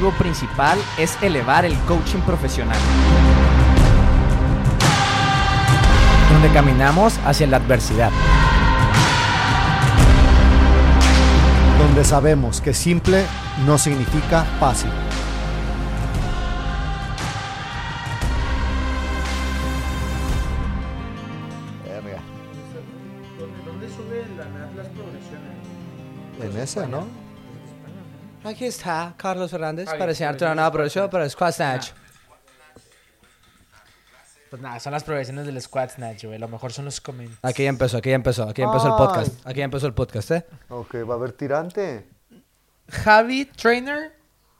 objetivo principal es elevar el coaching profesional. Donde caminamos hacia la adversidad. Donde sabemos que simple no significa fácil. ¿Dónde sube la las progresiones? En esa, ¿no? Aquí está Carlos Fernández Ay, para enseñarte una nueva progresión para el Squat Snatch. Pues nada, son las progresiones del Squat Snatch, güey. Lo mejor son los comments. Aquí ya empezó, aquí ya empezó, aquí ya empezó el podcast. Aquí ya empezó el podcast, ¿eh? Ok, va a haber tirante. Javi Trainer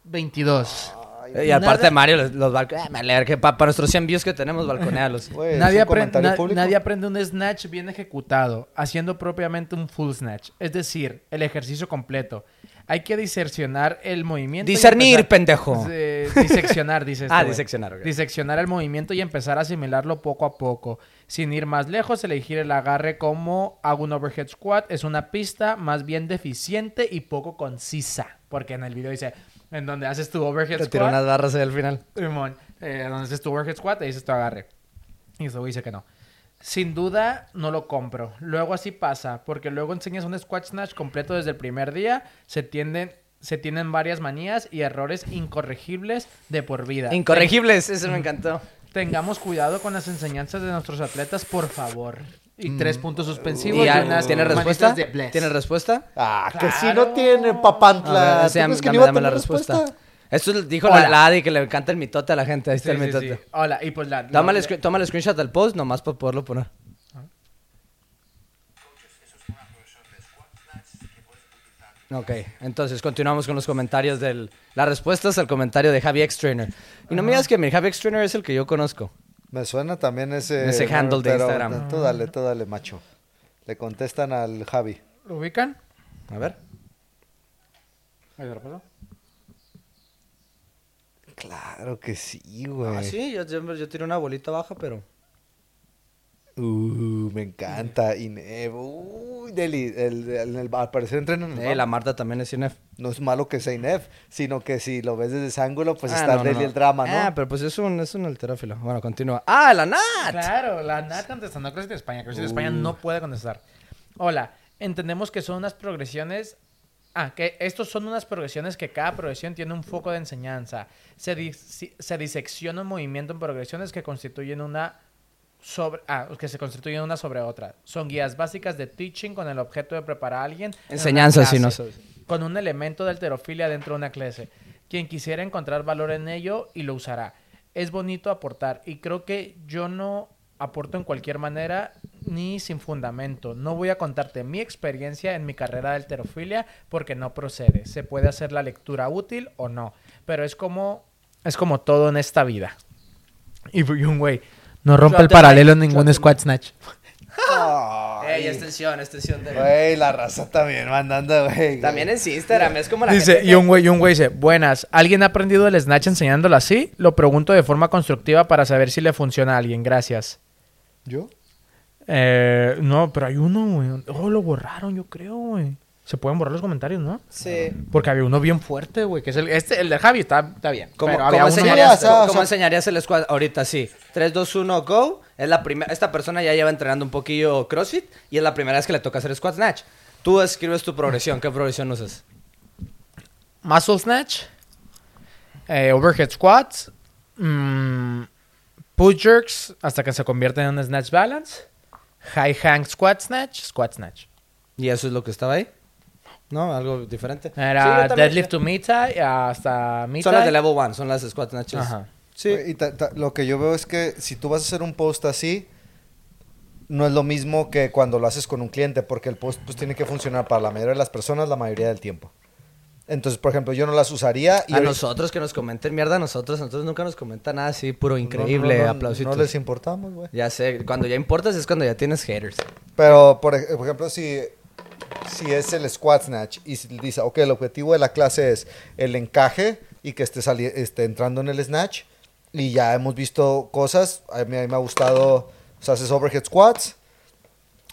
22. Eh, Y aparte Nada- Mario, los, los balcones. me alegra que pa- para nuestros 100 views que tenemos, balconealos. Güey, ¿es Nadie, aprende, na- público? nadie aprende un snatch bien ejecutado, haciendo propiamente un full snatch. Es decir, el ejercicio completo. Hay que diseccionar el movimiento. Discernir, pendejo. Eh, diseccionar, dice este Ah, güey. diseccionar, ok. Diseccionar el movimiento y empezar a asimilarlo poco a poco. Sin ir más lejos, elegir el agarre como hago un overhead squat es una pista más bien deficiente y poco concisa. Porque en el video dice, en donde haces tu overhead Te squat. tiró unas barras al final. Simón, eh, donde haces tu overhead squat, ahí dices tu agarre. Y eso dice que no. Sin duda, no lo compro. Luego así pasa, porque luego enseñas un squat snatch completo desde el primer día, se tienden, se tienen varias manías y errores incorregibles de por vida. Incorregibles, eso me encantó. Tengamos cuidado con las enseñanzas de nuestros atletas, por favor. Y tres puntos suspensivos ¿Y ya, unas ¿Tiene respuesta? ¿Tiene respuesta? Ah, que si no tiene, papantla. A ver, ¿Tú crees que dame, no iba a tener respuesta. Esto dijo la, Hola. la Adi que le encanta el mitote a la gente. Ahí está Sí, el sí, mitote. sí. Hola, y pues la... Toma, el, screen- toma el screenshot del post nomás para poderlo poner. Ok, entonces continuamos con los comentarios del... Las respuestas al comentario de Javi X Trainer. Y no me digas que mi Javi X Trainer es el que yo conozco. Me suena también ese... Ese handle de pero Instagram. Tú dale, tú dale, macho. Le contestan al Javi. ¿Lo ubican? A ver. Ahí lo paso. Claro que sí, güey. Ah, sí, yo, yo, yo tiré una bolita baja, pero... Uh, me encanta. Inev. Uy, Deli. El, el- el- al parecer entrenan en el Eh, la Marta también es INF. No es malo que sea Inev, sino que si lo ves desde ese ángulo, pues Ah, está no, Deli no. el drama, ¿no? Ah, pero pues es un, es un alterófilo. Bueno, continúa. ¡Ah, la Nat! Claro, la Nat contestando CrossFit España. CrossFit España no puede contestar. Hola, entendemos que son unas progresiones. Ah, que estos son unas progresiones que cada progresión tiene un foco de enseñanza. Se, dis- se disecciona un movimiento en progresiones que constituyen una sobre ah, que se constituyen una sobre otra. Son guías básicas de teaching con el objeto de preparar a alguien. en Enseñanza, si no sabes. con un elemento de alterofilia dentro de una clase. Quien quisiera encontrar valor en ello y lo usará. Es bonito aportar y creo que yo no aporto en cualquier manera ni sin fundamento. No voy a contarte mi experiencia en mi carrera de alterofilia porque no procede. Se puede hacer la lectura útil o no, pero es como es como todo en esta vida. Y un güey no rompe el paralelo en ningún squat snatch. Ey, extensión, extensión de... Güey, la raza también mandando, güey. También es Instagram, es como la Dice, gente y un güey, y un güey dice, buenas, ¿alguien ha aprendido el snatch enseñándolo así? Lo pregunto de forma constructiva para saber si le funciona a alguien, gracias. ¿Yo? Eh, no, pero hay uno, güey. Oh, lo borraron, yo creo, güey. Se pueden borrar los comentarios, ¿no? Sí. Porque había uno bien fuerte, güey, que es el, este, el de Javi, está, está bien. ¿Cómo, pero enseñarías, cómo sea- enseñarías el squad? Ahorita sí. 3, 2, 1, go. Es la primera... Esta persona ya lleva entrenando un poquillo CrossFit y es la primera vez que le toca hacer squat snatch. Tú escribes tu progresión. ¿Qué progresión usas? Muscle snatch, eh, overhead squats, mm, push jerks hasta que se convierte en un snatch balance, high hang squat snatch, squat snatch. ¿Y eso es lo que estaba ahí? ¿No? ¿Algo diferente? Era deadlift to thigh hasta mid Son las de level 1, son las squat snatches. Ajá. Sí. Y ta- ta- lo que yo veo es que si tú vas a hacer un post así, no es lo mismo que cuando lo haces con un cliente, porque el post pues, tiene que funcionar para la mayoría de las personas la mayoría del tiempo. Entonces, por ejemplo, yo no las usaría y a nosotros que nos comenten mierda, a nosotros, a nosotros nunca nos comenta nada así, puro increíble, no, no, aplausitos. No les importamos, güey. Ya sé, cuando ya importas es cuando ya tienes haters. Pero, por, ej- por ejemplo, si, si es el squat snatch y dice, ok, el objetivo de la clase es el encaje y que esté, sali- esté entrando en el snatch, y ya hemos visto cosas, a mí, a mí me ha gustado, o sea, haces overhead squats,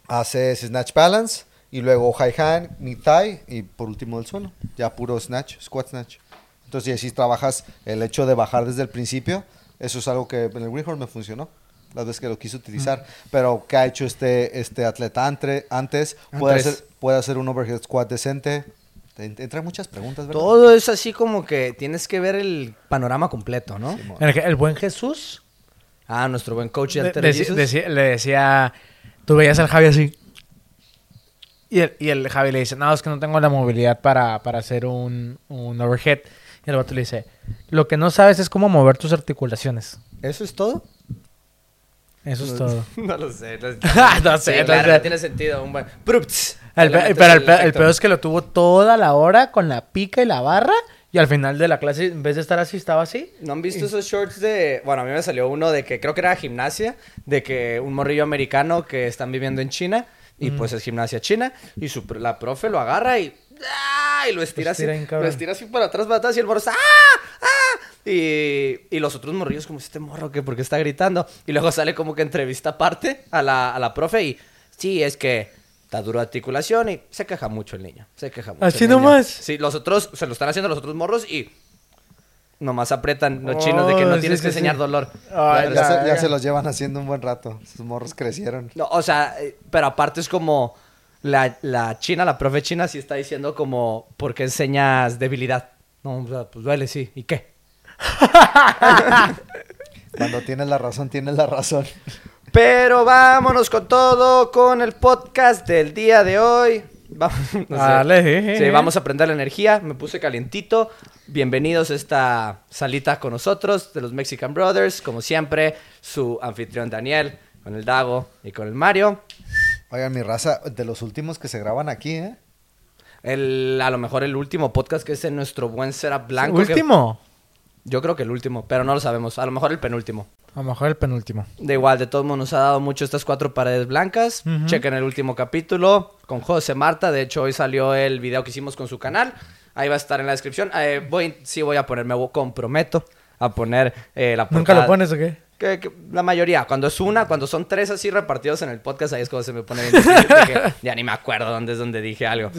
haces snatch balance, y luego high hand, knee thigh, y por último el suelo. Ya puro snatch, squat snatch. Entonces, y así trabajas el hecho de bajar desde el principio. Eso es algo que en el Greenhorn me funcionó. Las veces que lo quise utilizar. Pero, ¿qué ha hecho este, este atleta ante- antes? Puede Antes. hacer, puede hacer un overhead squat decente. Te- Entran muchas preguntas, ¿verdad? Todo es así como que tienes que ver el panorama completo, ¿no? Simón. El, el buen Jesús Ah, nuestro buen coach de de- deci- le decía, tú veías al Javi así. Y el, y el Javi le dice, no, es que no tengo la movilidad para, para hacer un, un overhead. Y el vato le dice, lo que no sabes es cómo mover tus articulaciones. ¿Eso es todo? Eso es todo. no lo sé. No, No sé, no claro, sé. no tiene sentido. Un. El pero el, el peor es que lo tuvo toda la hora con la pica y la barra. Y al final de la clase, en vez de estar así, estaba así. ¿No han visto esos shorts de... Bueno, a mí me salió uno de que creo que era gimnasia, de que un morrillo americano que están viviendo en China, y pues es gimnasia china, y su, la profe lo agarra y... ¡ah! Y lo estira, así, lo estira así para atrás, para atrás, y el morro está... ¡ah! ¡ah! Y, y los otros morrillos como, este morro, ¿qué? ¿Por qué está gritando? Y luego sale como que entrevista aparte a la, a la profe y... Sí, es que... Está duro de articulación y se queja mucho el niño. Se queja mucho. ¿Así nomás? Sí, los otros se lo están haciendo los otros morros y nomás apretan los chinos de que Oh, no sí, tienes sí, que sí. enseñar dolor. Ay, Ya, se los llevan haciendo un buen rato. Sus morros crecieron. No, o sea, eh, pero aparte es como la, la china, la profe china sí está diciendo como, ¿por qué enseñas debilidad? No, o sea, pues duele, sí. ¿Y qué? Cuando tienes la razón, tienes la razón. Pero vámonos con todo, con el podcast del día de hoy. Vamos, no sé. Dale. Sí, vamos a prender la energía. Me puse calientito. Bienvenidos a esta salita con nosotros de los Mexican Brothers. Como siempre, su anfitrión Daniel, con el Dago y con el Mario. Oigan, mi raza, de los últimos que se graban aquí, ¿eh? El, a lo mejor el último podcast que es en nuestro buen setup blanco. que- ¿Último? yo creo que el último, pero no lo sabemos. A lo mejor el penúltimo. A lo mejor el penúltimo. De igual, de todos modos nos ha dado mucho estas cuatro paredes blancas. Ujú. Chequen el último capítulo con José Marta. De hecho, hoy salió el video que hicimos con su canal. Ahí va a estar en la descripción. Eh, voy, sí voy a poner, me comprometo a poner eh, la ¿Nunca portada. lo pones o qué? Que- que la mayoría, cuando es una, cuando son tres así repartidos en el podcast, ahí es cuando se me pone bien difícil, que ya ni me acuerdo dónde es donde dije algo.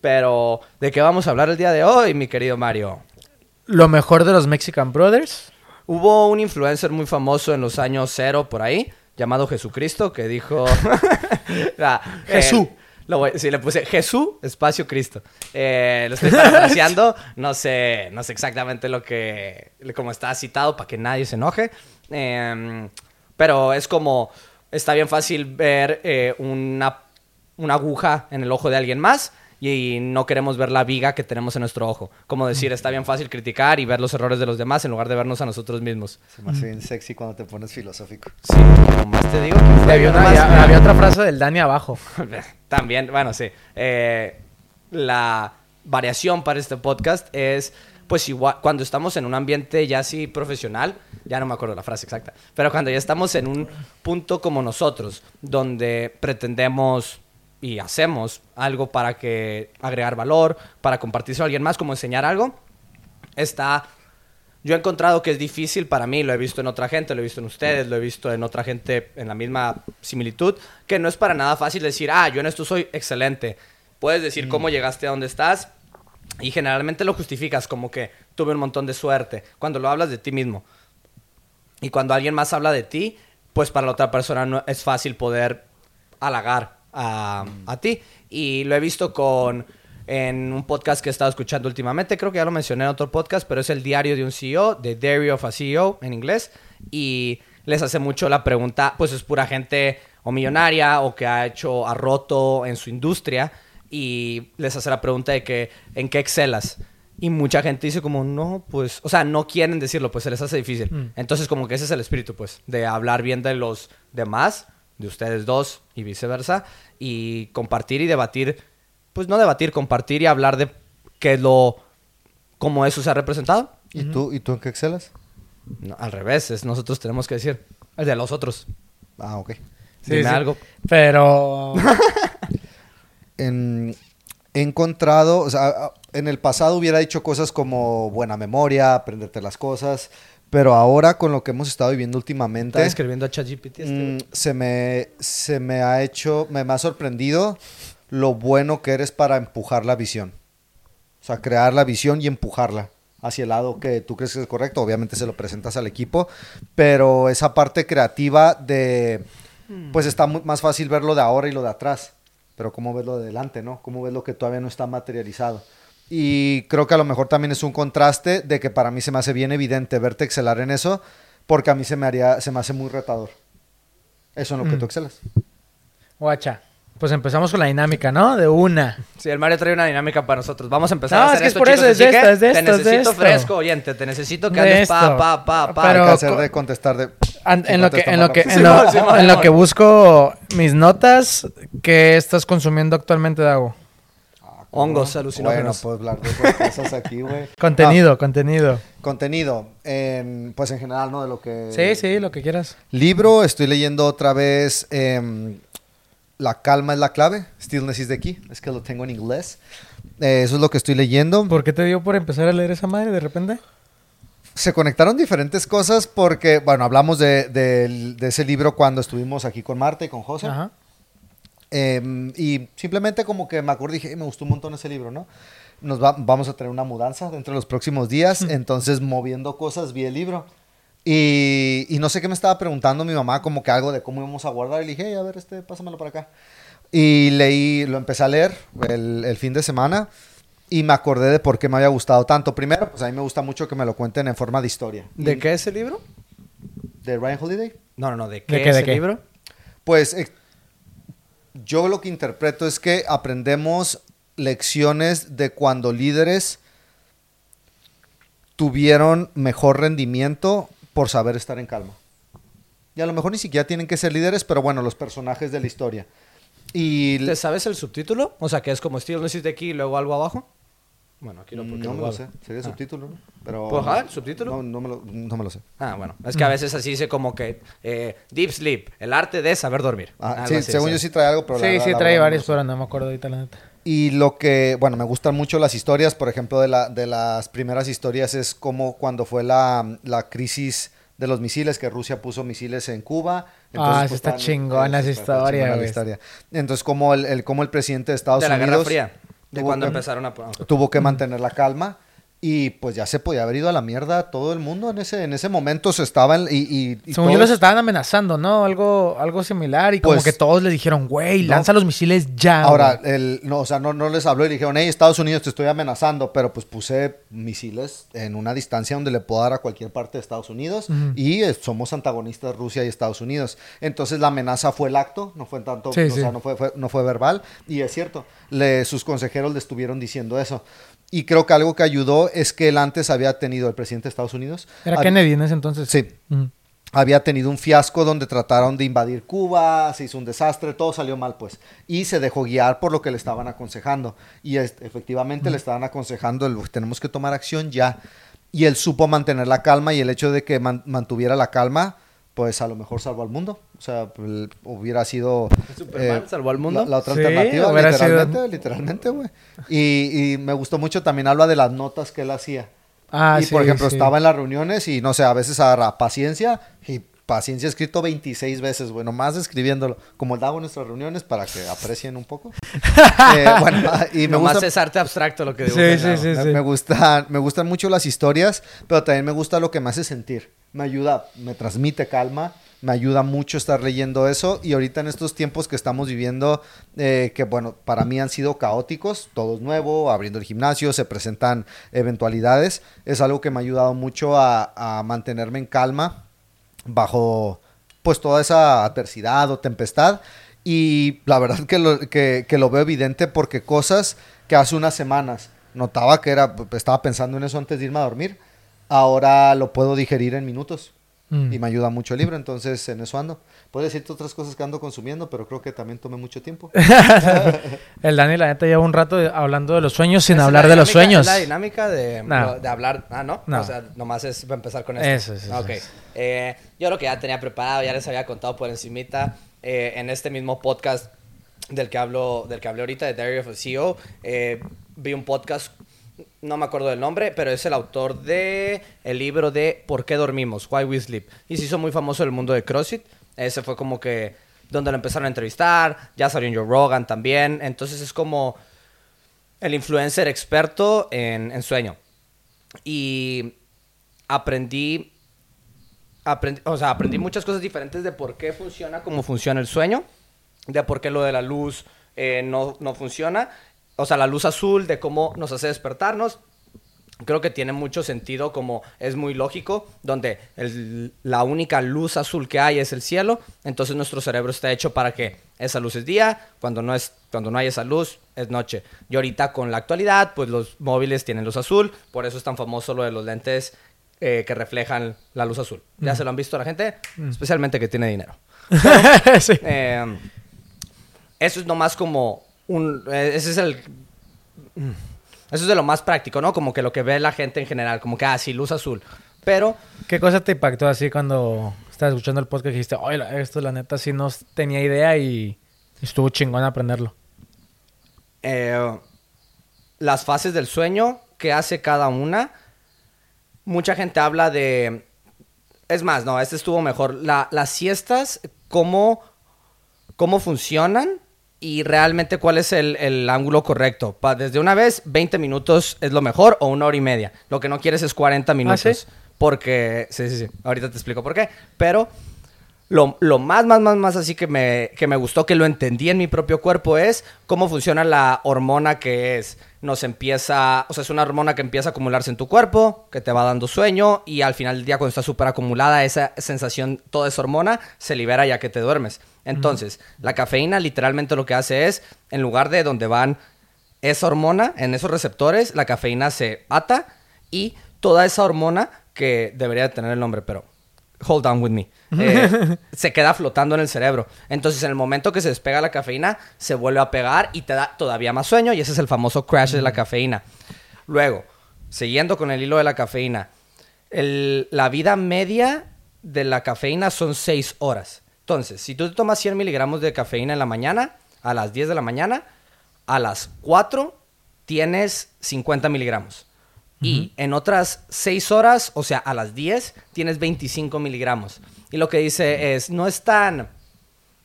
Pero, ¿de qué vamos a hablar el día de hoy, mi querido Mario? Lo mejor de los Mexican Brothers. Hubo un influencer muy famoso en los años cero por ahí, llamado Jesucristo, que dijo... Ah, Jesús. eh, lo voy- sí, le puse Jesús, espacio Cristo. Eh, lo estoy parafraseando, no sé, no sé exactamente lo que... Cómo está citado para que nadie se enoje. Em, pero es como... Está bien fácil ver eh, una, una aguja en el ojo de alguien más y no queremos ver la viga que tenemos en nuestro ojo. Como decir, está bien fácil criticar y ver los errores de los demás en lugar de vernos a nosotros mismos. Se me hace bien sexy cuando te pones filosófico. Sí, como más te digo. Y había, una- nomás- había- había otra frase del Dani abajo. También, bueno, sí. Eh, la variación para este podcast es, pues igual, cuando estamos en un ambiente ya así profesional, ya no me acuerdo la frase exacta, pero cuando ya estamos en un punto como nosotros, donde pretendemos y hacemos algo para que agregar valor, para compartirse a alguien más, como enseñar algo, está yo he encontrado que es difícil para mí, lo he visto en otra gente, lo he visto en ustedes, lo he visto en otra gente en la misma similitud, que no es para nada fácil decir, ah, yo en esto soy excelente. Puedes decir cómo llegaste a donde estás y generalmente lo justificas como que tuve un montón de suerte cuando lo hablas de ti mismo. Y cuando alguien más habla de ti, pues para la otra persona no es fácil poder halagar a, a ti. Y lo he visto con en un podcast que he estado escuchando últimamente, creo que ya lo mencioné en otro podcast, pero es el diario de un CEO, The Diary of a CEO en inglés, y les hace mucho la pregunta, pues es pura gente o millonaria o que ha hecho, ha roto en su industria, y les hace la pregunta de que, ¿en qué excelas? Y mucha gente dice como, no, pues, o sea, no quieren decirlo, pues se les hace difícil. Mm. Entonces como que ese es el espíritu, pues, de hablar bien de los demás, de ustedes dos y viceversa, y compartir y debatir, pues no debatir, compartir y hablar de qué es lo, cómo eso se ha representado. ¿Y, tú, ¿Y tú en qué excelas? No, al revés, es nosotros tenemos que decir, el de los otros. Ah, ok. Dime algo. Pero. En- he encontrado, o sea, en el pasado hubiera dicho cosas como buena memoria, aprenderte las cosas, pero ahora con lo que hemos estado viviendo últimamente, escribiendo a ChatGPT. este, mm, se, me, se me ha hecho, me, me ha sorprendido lo bueno que eres para empujar la visión. O sea, crear la visión y empujarla hacia el lado que tú crees que es correcto. Obviamente se lo presentas al equipo, pero esa parte creativa de, pues está más fácil ver lo de ahora y lo de atrás, pero cómo ves lo de adelante, ¿no? Cómo ves lo que todavía no está materializado. Y creo que a lo mejor también es un contraste de que para mí se me hace bien evidente verte excelar en eso, porque a mí se me haría, se me hace muy retador. Eso en lo que Mm. tú excelas. Guacha. Pues empezamos con la dinámica, ¿no? De una. Sí, el Mario trae una dinámica para nosotros. Vamos a empezar No, a hacer es que es por eso, es de esto, es de Te esto, es de necesito esto. fresco, oyente. Te necesito que De andes pa, esto. pa, pa, pa. Pero- Hay que hacer de contestar de... En, lo que, en, lo en, en que busco mis notas, ¿qué estás consumiendo actualmente, Dago? Hongos Bueno, alucinógenos. pues hablar de otras cosas aquí, güey. Contenido, contenido. Ah, contenido. em, pues en general, ¿no? De lo que... Sí, sí, lo que quieras. Libro, estoy leyendo otra vez em, La calma es la clave. Stillness is the key. Es que lo tengo en inglés. Eh, eso es lo que estoy leyendo. ¿Por qué te dio por empezar a leer esa madre de repente? Se conectaron diferentes cosas porque, bueno, hablamos de, del- de ese libro cuando estuvimos aquí con Marta y con José. Ajá. Em, y simplemente como que me acordé dije, "Eh, me gustó un montón ese libro, ¿no? Nos va- vamos a tener una mudanza dentro de los próximos días, entonces moviendo cosas vi el libro. Y, y no sé qué me estaba preguntando mi mamá, como que algo de cómo íbamos a guardar. Y le dije, "Hey, a ver, este, pásamelo para acá. Y leí, lo empecé a leer el, el fin de semana y me acordé de por qué me había gustado tanto. Primero, pues a mí me gusta mucho que me lo cuenten en forma de historia. ¿De Y- qué es el libro? ¿De Ryan Holiday? No, no, no. ¿De qué, qué, es de el qué? libro? Pues eh, yo lo que interpreto es que aprendemos lecciones de cuando líderes tuvieron mejor rendimiento por saber estar en calma. Y a lo mejor ni siquiera tienen que ser líderes, pero bueno, los personajes de la historia. Y ¿Te sabes el subtítulo? O sea, que es como Stillness is the key y luego algo abajo. Bueno, aquí no, no, porque me lo sé, sería Ah. subtítulo, ¿no? Pero, ¿Pues, el subtítulo? No, no me lo, no me lo sé. Ah, bueno. Es que a veces así dice como que eh, Deep Sleep, el arte de saber dormir. Ah, sí, así, según o yo sí trae algo, pero la Sí, verdad- sí, la trae no varios, pero no me acuerdo ahorita la neta. Y lo que, bueno, me gustan mucho las historias, por ejemplo, de, la, de las primeras historias es como cuando fue la, la crisis de los misiles, que Rusia puso misiles en Cuba. Ah, sí está estaban- chingona esa sí, historia, la. Entonces, como el, el, como el presidente de Estados De la Unidos Guerra Fría. De cuando que- empezaron a... tuvo que mantener la calma y pues ya se podía haber ido a la mierda todo el mundo en ese en ese momento se estaban y, y, y Según yo todos- los estaban amenazando, ¿no? Algo, algo similar. Y como Pues- que todos les dijeron, güey, No. lanza los misiles ya. Ahora, güey". el, no, o sea, no, no les habló y dijeron, hey, Estados Unidos, te estoy amenazando, pero pues puse misiles en una distancia donde le puedo dar a cualquier parte de Estados Unidos y eh, somos antagonistas Rusia y Estados Unidos. Entonces la amenaza fue el acto, no fue tanto, Sí, o sí. sea, no fue, fue- no fue verbal y es cierto, le, sus consejeros le estuvieron diciendo eso. Y creo que algo que ayudó es que él antes había tenido, el presidente de Estados Unidos, Era hab- Kennedy en ese entonces. Sí, había tenido un fiasco donde trataron de invadir Cuba, se hizo un desastre, todo salió mal pues. Y se dejó guiar por lo que le estaban aconsejando. Y es- efectivamente le estaban aconsejando, el, tenemos que tomar acción ya. Y él supo mantener la calma y el hecho de que man- mantuviera la calma, pues a lo mejor salvó al mundo. O sea, el- hubiera sido... eh, Superman salvó al mundo. La, la otra Sí, alternativa, hubiera sido- literalmente, literalmente, güey. Y, y me gustó mucho, también habla de las notas que él hacía Ah, y sí, por ejemplo, sí. estaba en las reuniones y no sé, a veces agarra paciencia y paciencia escrito 26 veces, bueno, más escribiéndolo, como el daba en nuestras reuniones para que aprecien un poco. Eh, bueno, y me Nomás gusta, es arte abstracto lo que digo. Sí, sí, sí, me, sí. me gustan, me gustan mucho las historias, pero también me gusta lo que me hace sentir. Me ayuda, me transmite calma, me ayuda mucho estar leyendo eso. Y ahorita en estos tiempos que estamos viviendo, eh, que bueno, para mí han sido caóticos, todo es nuevo, abriendo el gimnasio, se presentan eventualidades, es algo que me ha ayudado mucho a, mantenerme en calma bajo pues toda esa adversidad o tempestad. Y la verdad que lo, que, que lo veo evidente porque cosas que hace unas semanas notaba que era, estaba pensando en eso antes de irme a dormir, ahora lo puedo digerir en minutos Mm. y me ayuda mucho el libro, entonces en eso ando. Puedo decirte otras cosas que ando consumiendo, pero creo que también tomé mucho tiempo. El Dani, la neta, lleva un rato hablando de los sueños sin es hablar la de los dinámica- sueños. la dinámica de, No. de hablar. Ah, ¿no? No. O sea, nomás es para empezar con esto. Eso, eso, Ok. eso. Eh, yo lo que ya tenía preparado, ya les había contado por encimita eh, en este mismo podcast del que hablo, del que hablé ahorita, de Diary of a CEO. eh, vi un podcast, no me acuerdo del nombre, pero es el autor de el libro de ¿Por qué dormimos? Why We Sleep. Y se hizo muy famoso en el mundo de CrossFit. Ese fue como que donde lo empezaron a entrevistar. Ya salió en Joe Rogan también. Entonces es como el influencer experto en, sueño. y aprendí, aprendí, o sea, aprendí muchas cosas diferentes de por qué funciona como funciona el sueño, de por qué lo de la luz eh, no, no funciona, o sea, la luz azul, de cómo nos hace despertarnos. Creo que tiene mucho sentido, como es muy lógico, donde el- la única luz azul que hay es el cielo, entonces nuestro cerebro está hecho para que esa luz es día, cuando no, es, cuando no hay esa luz es noche. Y ahorita con la actualidad, pues los móviles tienen luz azul, por eso es tan famoso lo de los lentes eh, que reflejan la luz azul. ¿Ya se lo han visto a la gente? Especialmente que tiene dinero. sí. Eh, eso es nomás como un... eh, ese es el... Eso es de lo más práctico, ¿no? Como que lo que ve la gente en general, como que, ah, sí, luz azul. Pero, ¿Qué cosa te impactó así cuando estabas escuchando el podcast y dijiste, oye, esto la neta sí no tenía idea y estuvo chingón aprenderlo? eh, las fases del sueño, ¿qué hace cada una? Mucha gente habla de... Es más, no, este estuvo mejor. La- las siestas, ¿cómo, cómo funcionan? Y realmente cuál es el, el ángulo correcto. Pa- desde una vez, 20 minutos es lo mejor o una hora y media. Lo que no quieres es 40 minutos. sí? Porque, sí, sí, sí. Ahorita te explico por qué. Pero lo, lo más, más, más, más así que me, que me gustó, que lo entendí en mi propio cuerpo, es cómo funciona la hormona que es. Nos empieza, o sea, es una hormona que empieza a acumularse en tu cuerpo, que te va dando sueño, y al final del día, cuando está súper acumulada, esa sensación, toda esa hormona, se libera ya que te duermes. Entonces, la cafeína literalmente lo que hace es, en lugar de donde van esa hormona, en esos receptores, la cafeína se ata y toda esa hormona, que debería tener el nombre, pero hold on with me, eh, se queda flotando en el cerebro. Entonces, en el momento que se despega la cafeína, se vuelve a pegar y te da todavía más sueño y ese es el famoso crash de la cafeína. Luego, siguiendo con el hilo de la cafeína, el- la vida media de la cafeína son 6 horas. Entonces, si tú te tomas 100 miligramos de cafeína en la mañana, a las 10 de la mañana, a las 4 tienes 50 miligramos. Y en otras 6 horas, o sea, a las 10, tienes 25 miligramos. Y lo que dice es, no es tan,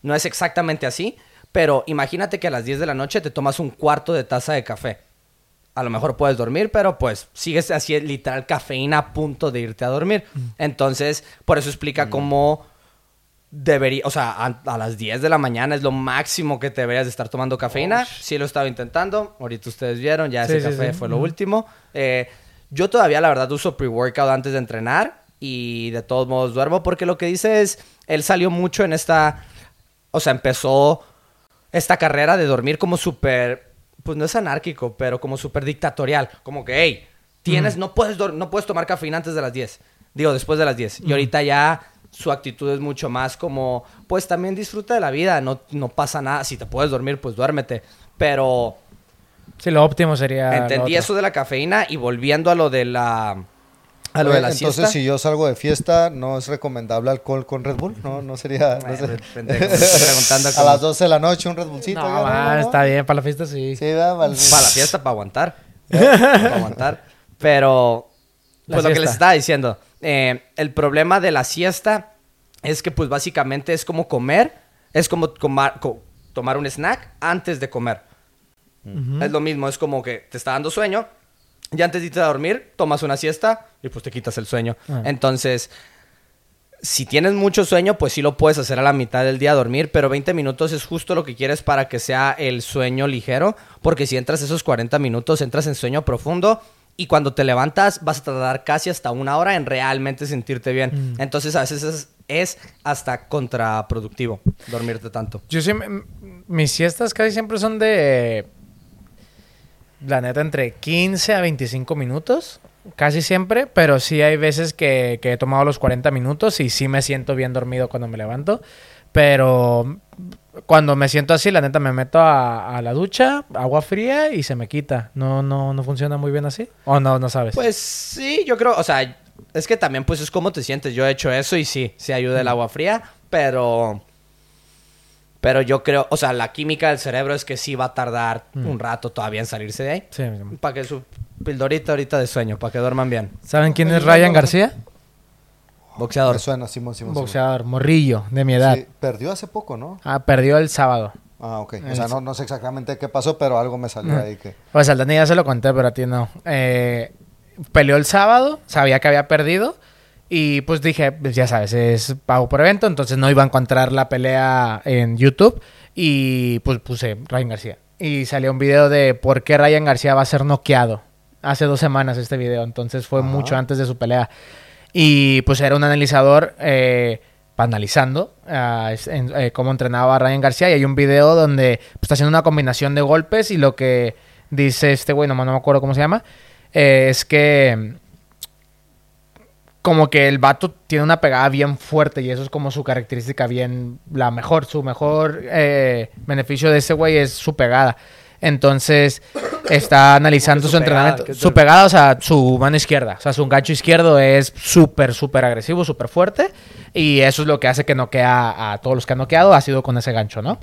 no es exactamente así, pero imagínate que a las 10 de la noche te tomas un cuarto de taza de café. A lo mejor puedes dormir, pero pues sigues así literal cafeína a punto de irte a dormir. Entonces, por eso explica cómo debería, o sea, a, a las 10 de la mañana es lo máximo que te deberías de estar tomando cafeína. Sí lo estaba intentando, ahorita ustedes vieron, ya Sí, ese sí, café sí. fue lo Ujú. último. Eh, yo todavía la verdad uso pre-workout antes de entrenar y de todos modos duermo porque lo que dice es, él salió mucho en esta, o sea, empezó esta carrera de dormir como súper, pues no es anárquico, pero como súper dictatorial. Como que, hey, tienes, no, puedes no puedes tomar cafeína antes de las 10. Digo, después de las 10. Y ahorita ya su actitud es mucho más como, pues también disfruta de la vida, no, no pasa nada. Si te puedes dormir, pues duérmete. Pero Sí, lo óptimo sería. entendí eso de la cafeína y volviendo a lo de la... A lo Oye, de la Entonces, siesta. si yo salgo de fiesta, ¿no es recomendable alcohol con Red Bull? No, no sería... no sé. estoy preguntando A las 12 de la noche un Red Bullcito. No, está bien, para la fiesta sí. Sí, vale. Para la fiesta, para aguantar. para aguantar. Pero, La pues lo que les siesta. estaba diciendo. eh, el problema de la siesta es que, pues básicamente es como comer. Es como co- tomar un snack antes de comer. Es lo mismo, es como que te está dando sueño. Y antes de irte a dormir, tomas una siesta y pues te quitas el sueño. Ah. Entonces, si tienes mucho sueño, pues sí lo puedes hacer a la mitad del día a dormir, pero 20 minutos es justo lo que quieres para que sea el sueño ligero, porque si entras esos 40 minutos, entras en sueño profundo y cuando te levantas vas a tardar casi hasta una hora en realmente sentirte bien. Entonces a veces es, es hasta contraproductivo dormirte tanto. Yo sí, mis siestas casi siempre son de, la neta, entre 15 a 25 minutos. Casi siempre, pero sí hay veces que, que he tomado los 40 minutos y sí me siento bien dormido cuando me levanto. Pero cuando me siento así, la neta, me meto a, a la ducha, agua fría y se me quita. No, no, no funciona muy bien así. ¿O no, no sabes? Pues sí, yo creo, o sea, es que también pues es como te sientes. Yo he hecho eso y sí, sí ayuda el agua fría, pero... Pero yo creo, o sea, la química del cerebro es que sí va a tardar un rato todavía en salirse de ahí. Sí. Para que su pildorita ahorita de sueño, para que duerman bien. ¿Saben quién es Ryan García? Boxeador. Me suena, Simón, Simón. Simón. Boxeador, morrillo, de mi edad. Sí, perdió hace poco, ¿no? Ah, perdió el sábado. Ah, ok. O sea, no, no sé exactamente qué pasó, pero algo me salió ahí que... Pues al Dani ya se lo conté, pero a ti no. Eh, peleó el sábado, sabía que había perdido. Y pues dije, pues ya sabes, es pago por evento, entonces no iba a encontrar la pelea en YouTube. Y pues puse Ryan García. Y salió un video de por qué Ryan García va a ser noqueado. Hace dos semanas este video, entonces fue mucho antes de su pelea. Y pues era un analizador eh, analizando ah, en- eh, cómo entrenaba a Ryan García. Y hay un video donde pues, está haciendo una combinación de golpes. Y lo que dice este güey, nomás no me acuerdo cómo se llama, eh, es que como que el vato tiene una pegada bien fuerte y eso es como su característica bien, la mejor, su mejor eh, beneficio de ese güey es su pegada. Entonces está analizando su su, pegada? entrenamiento. ¿Qué es Su pegada, o sea, su mano izquierda. O sea, su gancho izquierdo es súper, súper agresivo, súper fuerte. Y eso es lo que hace que noquea a todos los que han noqueado, ha sido con ese gancho, ¿no?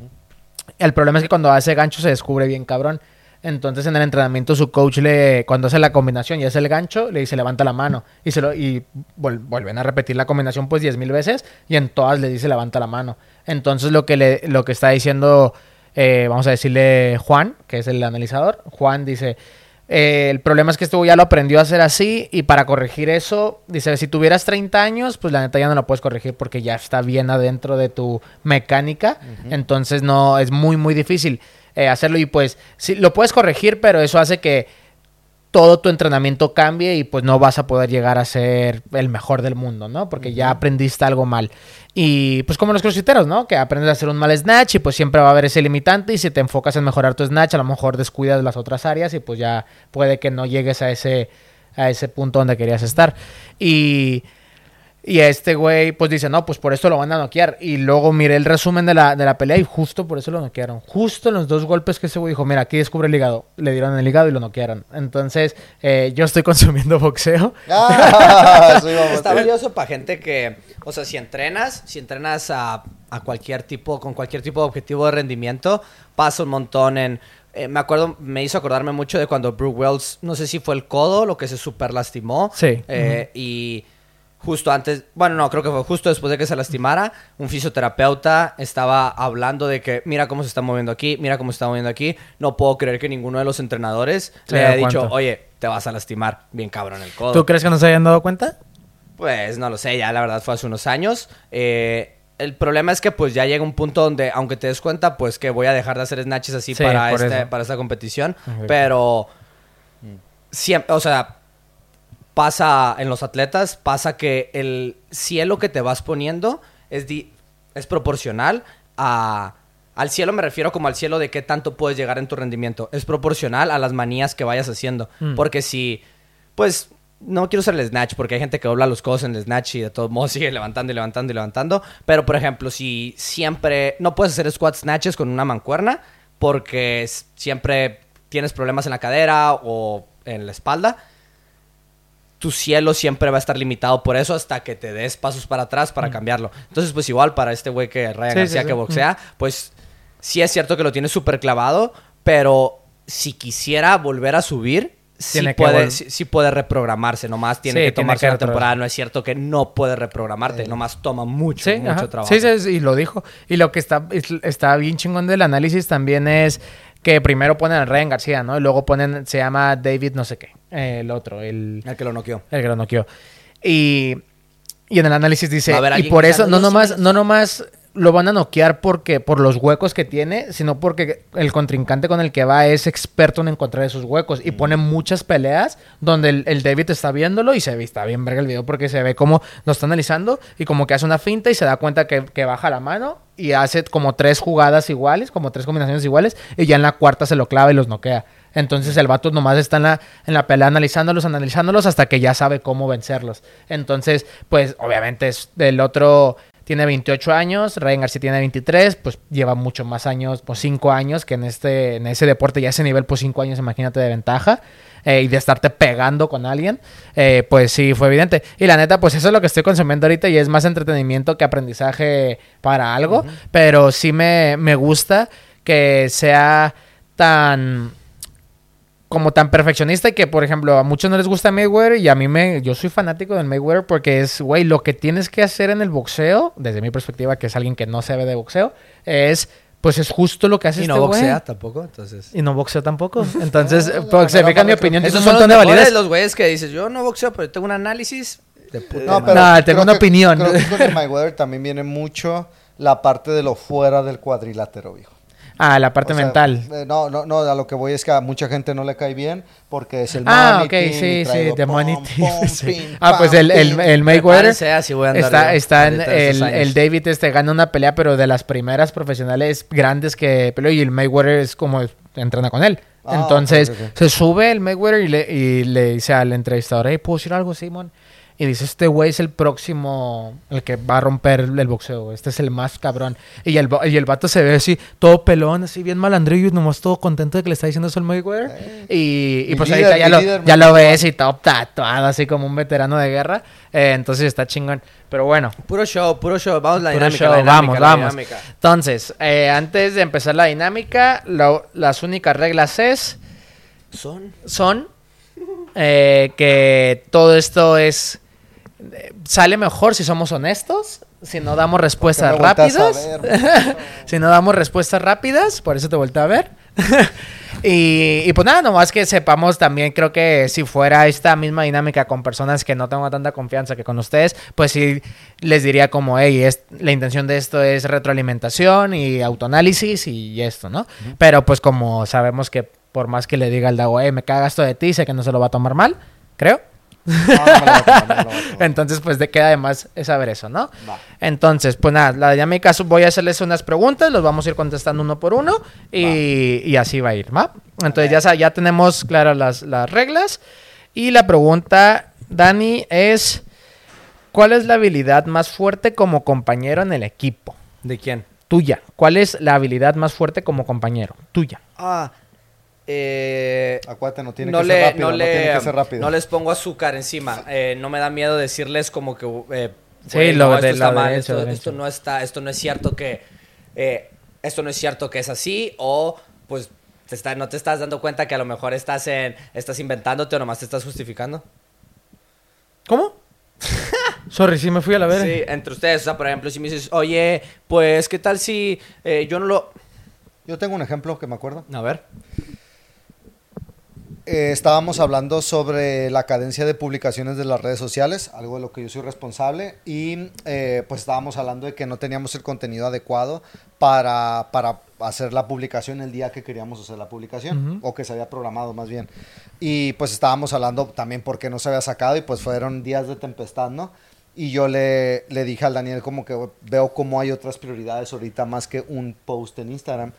El problema es que cuando hace gancho se descubre bien cabrón. Entonces en el entrenamiento su coach le, cuando hace la combinación y hace el gancho, le dice levanta la mano. Y se lo, y vol- vuelven a repetir la combinación pues diez mil veces y en todas le dice levanta la mano. Entonces lo que le, lo que está diciendo, eh, vamos a decirle Juan, que es el analizador, Juan dice, eh, el problema es que este ya lo aprendió a hacer así y para corregir eso, dice, si tuvieras 30 años, pues la neta ya no lo puedes corregir porque ya está bien adentro de tu mecánica, entonces no, es muy, muy difícil eh, hacerlo y pues sí, lo puedes corregir, pero eso hace que todo tu entrenamiento cambie y pues no vas a poder llegar a ser el mejor del mundo, ¿no? Porque ya aprendiste algo mal. Y pues como los crossfiteros, ¿no? Que aprendes a hacer un mal snatch y pues siempre va a haber ese limitante y si te enfocas en mejorar tu snatch, a lo mejor descuidas las otras áreas y pues ya puede que no llegues a ese, a ese punto donde querías estar. Y... Y este güey, pues dice, no, pues por esto lo van a noquear. Y luego miré el resumen de la, de la pelea y justo por eso lo noquearon. Justo en los dos golpes que ese güey dijo, mira, aquí descubre el hígado. Le dieron el hígado y lo noquearon. Entonces, eh, yo estoy consumiendo boxeo. Ah. Está valioso para gente que, o sea, si entrenas, si entrenas a, a cualquier tipo, con cualquier tipo de objetivo de rendimiento, pasa un montón en... eh, me acuerdo, me hizo acordarme mucho de cuando Brooke Wells, no sé si fue el codo, lo que se super lastimó. Sí. Eh, Y justo antes, bueno, no, creo que fue justo después de que se lastimara, un fisioterapeuta estaba hablando de que mira cómo se está moviendo aquí, mira cómo se está moviendo aquí. No puedo creer que ninguno de los entrenadores Se le haya dicho, cuenta. oye, te vas a lastimar bien cabrón el codo. ¿Tú crees que no se hayan dado cuenta? Pues no lo sé, ya la verdad fue hace unos años. Eh, el problema es que pues ya llega un punto donde, aunque te des cuenta, pues que voy a dejar de hacer snatches así Sí, para, este- para esta competición. Ujú. Pero siempre, o sea, pasa en los atletas, pasa que el cielo que te vas poniendo es, di- es proporcional a... Al cielo me refiero como al cielo de qué tanto puedes llegar en tu rendimiento. Es proporcional a las manías que vayas haciendo. Mm. Porque si, pues, no quiero usar el snatch porque hay gente que dobla los codos en el snatch y de todos modos sigue levantando y levantando y levantando. Pero, por ejemplo, si siempre no puedes hacer squat snatches con una mancuerna porque siempre tienes problemas en la cadera o en la espalda, tu cielo siempre va a estar limitado por eso hasta que te des pasos para atrás para cambiarlo. Entonces, pues igual para este güey que Ryan Mm. Sí, García sí, que sí. boxea, pues sí es cierto que lo tiene súper clavado, pero si quisiera volver a subir, sí Tiene que puede, sí, sí puede reprogramarse, nomás tiene Sí, que tiene tomarse retro- temporada. No es cierto que no puede reprogramarte, nomás toma mucho, Sí, mucho trabajo. Sí, sí, sí, y lo dijo. Y lo que está, es- está bien chingón del análisis también es que primero ponen a Ryan García, ¿no? Y luego ponen, se llama David no sé qué, el otro, el, El que lo noqueó. el que lo noqueó. Y, y en el análisis dice, haber y por eso, no nomás, no nomás lo van a noquear porque, por los huecos que tiene, sino porque el contrincante con el que va es experto en encontrar esos huecos. Y pone muchas peleas donde el, el David está viéndolo y se ve, está bien verga el video porque se ve como lo está analizando y como que hace una finta y se da cuenta que, que baja la mano y hace como tres jugadas iguales, como tres combinaciones iguales, y ya en la cuarta se lo clava y los noquea. Entonces el vato nomás está en la, en la pelea analizándolos, analizándolos hasta que ya sabe cómo vencerlos. Entonces, pues obviamente es del otro tiene 28 años, Ryan García tiene 23, pues lleva mucho más años, pues 5 años, que en este en ese deporte ya ese nivel, pues 5 años, imagínate de ventaja. eh, y de estarte pegando con alguien, eh, pues sí, fue evidente. Y la neta, pues eso es lo que estoy consumiendo ahorita y es más entretenimiento que aprendizaje para algo, pero sí me, me gusta que sea tan como tan perfeccionista y que, por ejemplo, a muchos no les gusta Mayweather y a mí me... Yo soy fanático del Mayweather porque es, güey, lo que tienes que hacer en el boxeo, desde mi perspectiva, que es alguien que no sabe de boxeo, es Pues es justo lo que hace Y este no güey. boxea tampoco, entonces... Y no boxeo tampoco. Entonces, No, no, pues, se mi opinión Esos un son los montón de validez. los güeyes que dices, yo no boxeo, pero tengo un análisis de puta No, madre". pero No, tengo una que- opinión. Creo que con el Mayweather también viene mucho la parte de lo fuera del cuadrilátero, viejo. Ah, la parte O sea, mental. eh, no, no, no, a lo que voy es que a mucha gente no le cae bien porque es el Ah, money ok, sí, sí, de sí. pim, Ah, pues el, el, el Mayweather Prepárense, así voy a andar está, yo está en el, el David este gana una pelea, pero de las primeras profesionales grandes que peleó y el Mayweather es como entrena con él. Ah, Entonces se sube el Mayweather y le, y le dice al entrevistador, hey, ¿puedo decir algo, Simon? Y dice, este güey es el próximo, el que va a romper el boxeo, este es el más cabrón. Y el, y el vato se ve así, todo pelón, así bien malandrillo y nomás todo contento de que le está diciendo eso al Mayweather. Y, y Mi pues líder, ahorita ya lo, líder, ya lo ves y todo tatuado, así como un veterano de guerra. Eh, entonces está chingón. Pero bueno, Puro show, puro show. Vamos la dinámica, show, la dinámica, vamos, la vamos. dinámica. Entonces, eh, antes de empezar la dinámica, lo- las únicas reglas es, Son... son eh, que todo esto es... Sale mejor si somos honestos, si no damos respuestas rápidas. si no damos respuestas rápidas, por eso te volteé a ver. y, y pues nada, nomás que sepamos también, creo que si fuera esta misma dinámica con personas que no tengo tanta confianza que con ustedes, pues sí les diría como, hey, es, la intención de esto es retroalimentación y autoanálisis y esto, ¿no? Pero pues como sabemos que por más que le diga al Dago, hey, me caga esto de ti, sé que no se lo va a tomar mal, creo. Entonces, pues de queda además es saber eso, ¿no? Va. Entonces, pues nada, la dinámica voy a hacerles unas preguntas, los vamos a ir contestando uno por uno y, y así va a ir, ¿va? Entonces ya, ya tenemos claras las, las reglas. Y la pregunta, Dani, es, ¿cuál es la habilidad más fuerte como compañero en el equipo? ¿De quién? Tuya. ¿Cuál es la habilidad más fuerte como compañero? Tuya. Ah, eh... Acuérdate, no tiene no que le, ser rápido. no, No, le, tiene que ser rápido. no les pongo azúcar encima. Eh, no me da miedo decirles como que... eh, Sí, lo no, de esto la está mal, derecha, esto, derecha. esto no está, esto no es cierto que... eh, esto no es cierto que es así o pues te está, no te estás dando cuenta que a lo mejor estás en estás inventándote o nomás te estás justificando. ¿Cómo? Sorry, sí me fui a la vera. Sí, entre ustedes, o sea, por ejemplo, si me dices, oye, pues, ¿qué tal si eh, yo no lo... Yo tengo un ejemplo que me acuerdo. A ver. Eh, estábamos hablando sobre la cadencia de publicaciones de las redes sociales, algo de lo que yo soy responsable, y eh, pues estábamos hablando de que no teníamos el contenido adecuado para, para hacer la publicación el día que queríamos hacer la publicación, o que se había programado más bien. Y pues estábamos hablando también porque no se había sacado y pues fueron días de tempestad, ¿no? Y yo le, le dije al Daniel como que veo como hay otras prioridades ahorita más que un post en Instagram.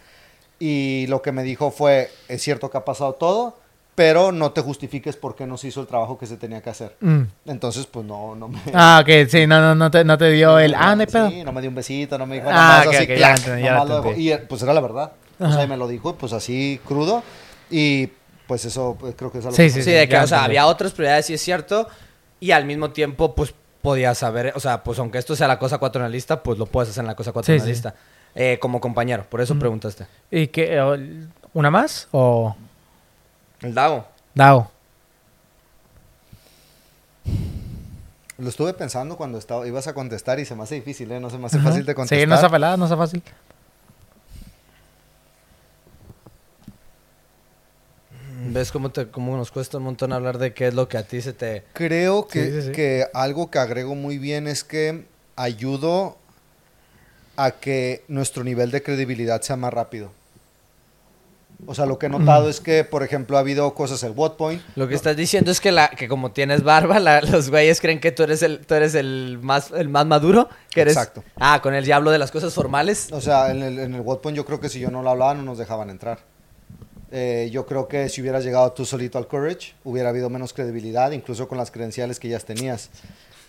Y lo que me dijo fue, es cierto que ha pasado todo, pero no te justifiques por qué no se hizo el trabajo que se tenía que hacer. Mm. Entonces, pues no, no me... Ah, ok, sí, no, no, no te, no te dio el... Ah, no hay pedo. Sí, no me dio un besito, no me dijo Ah, nada más ok, así, ok, ya clac, ya nomás lo. Y eh, pues era la verdad. O sea, y me lo dijo pues así crudo. Y pues eso pues, creo que es algo Sí, que- sí, Sí, de que, o sea, había otras prioridades, sí es cierto, y al mismo tiempo, pues, podías saber, o sea, pues, aunque esto sea la cosa cuatro en la lista, pues, lo puedes hacer en la cosa cuatro Sí, en la sí. lista. Eh, como compañero, por eso preguntaste. ¿Y qué? ¿Una más? ¿O El Dago. Dao? Lo estuve pensando cuando estaba, ibas a contestar y se me hace difícil, ¿eh? No se me hace fácil de contestar. Sí, no está pelada, no está fácil. ¿Ves cómo, te, cómo nos cuesta un montón hablar de qué es lo que a ti se te... Creo que, Sí, sí, sí. que algo que agrego muy bien es que ayudo a que nuestro nivel de credibilidad sea más rápido. O sea, lo que he notado es que, por ejemplo, ha habido cosas, el what point, Lo que estás diciendo es que, la, que como tienes barba, la- los güeyes creen que tú eres el, tú eres el, más, el más maduro. Que eres, Exacto. Ah, con el diablo de las cosas formales. O sea, en el, en el what point yo creo que si yo no lo hablaba no nos dejaban entrar. Eh, yo creo que si hubieras llegado tú solito al Courage, hubiera habido menos credibilidad, incluso con las credenciales que ya tenías.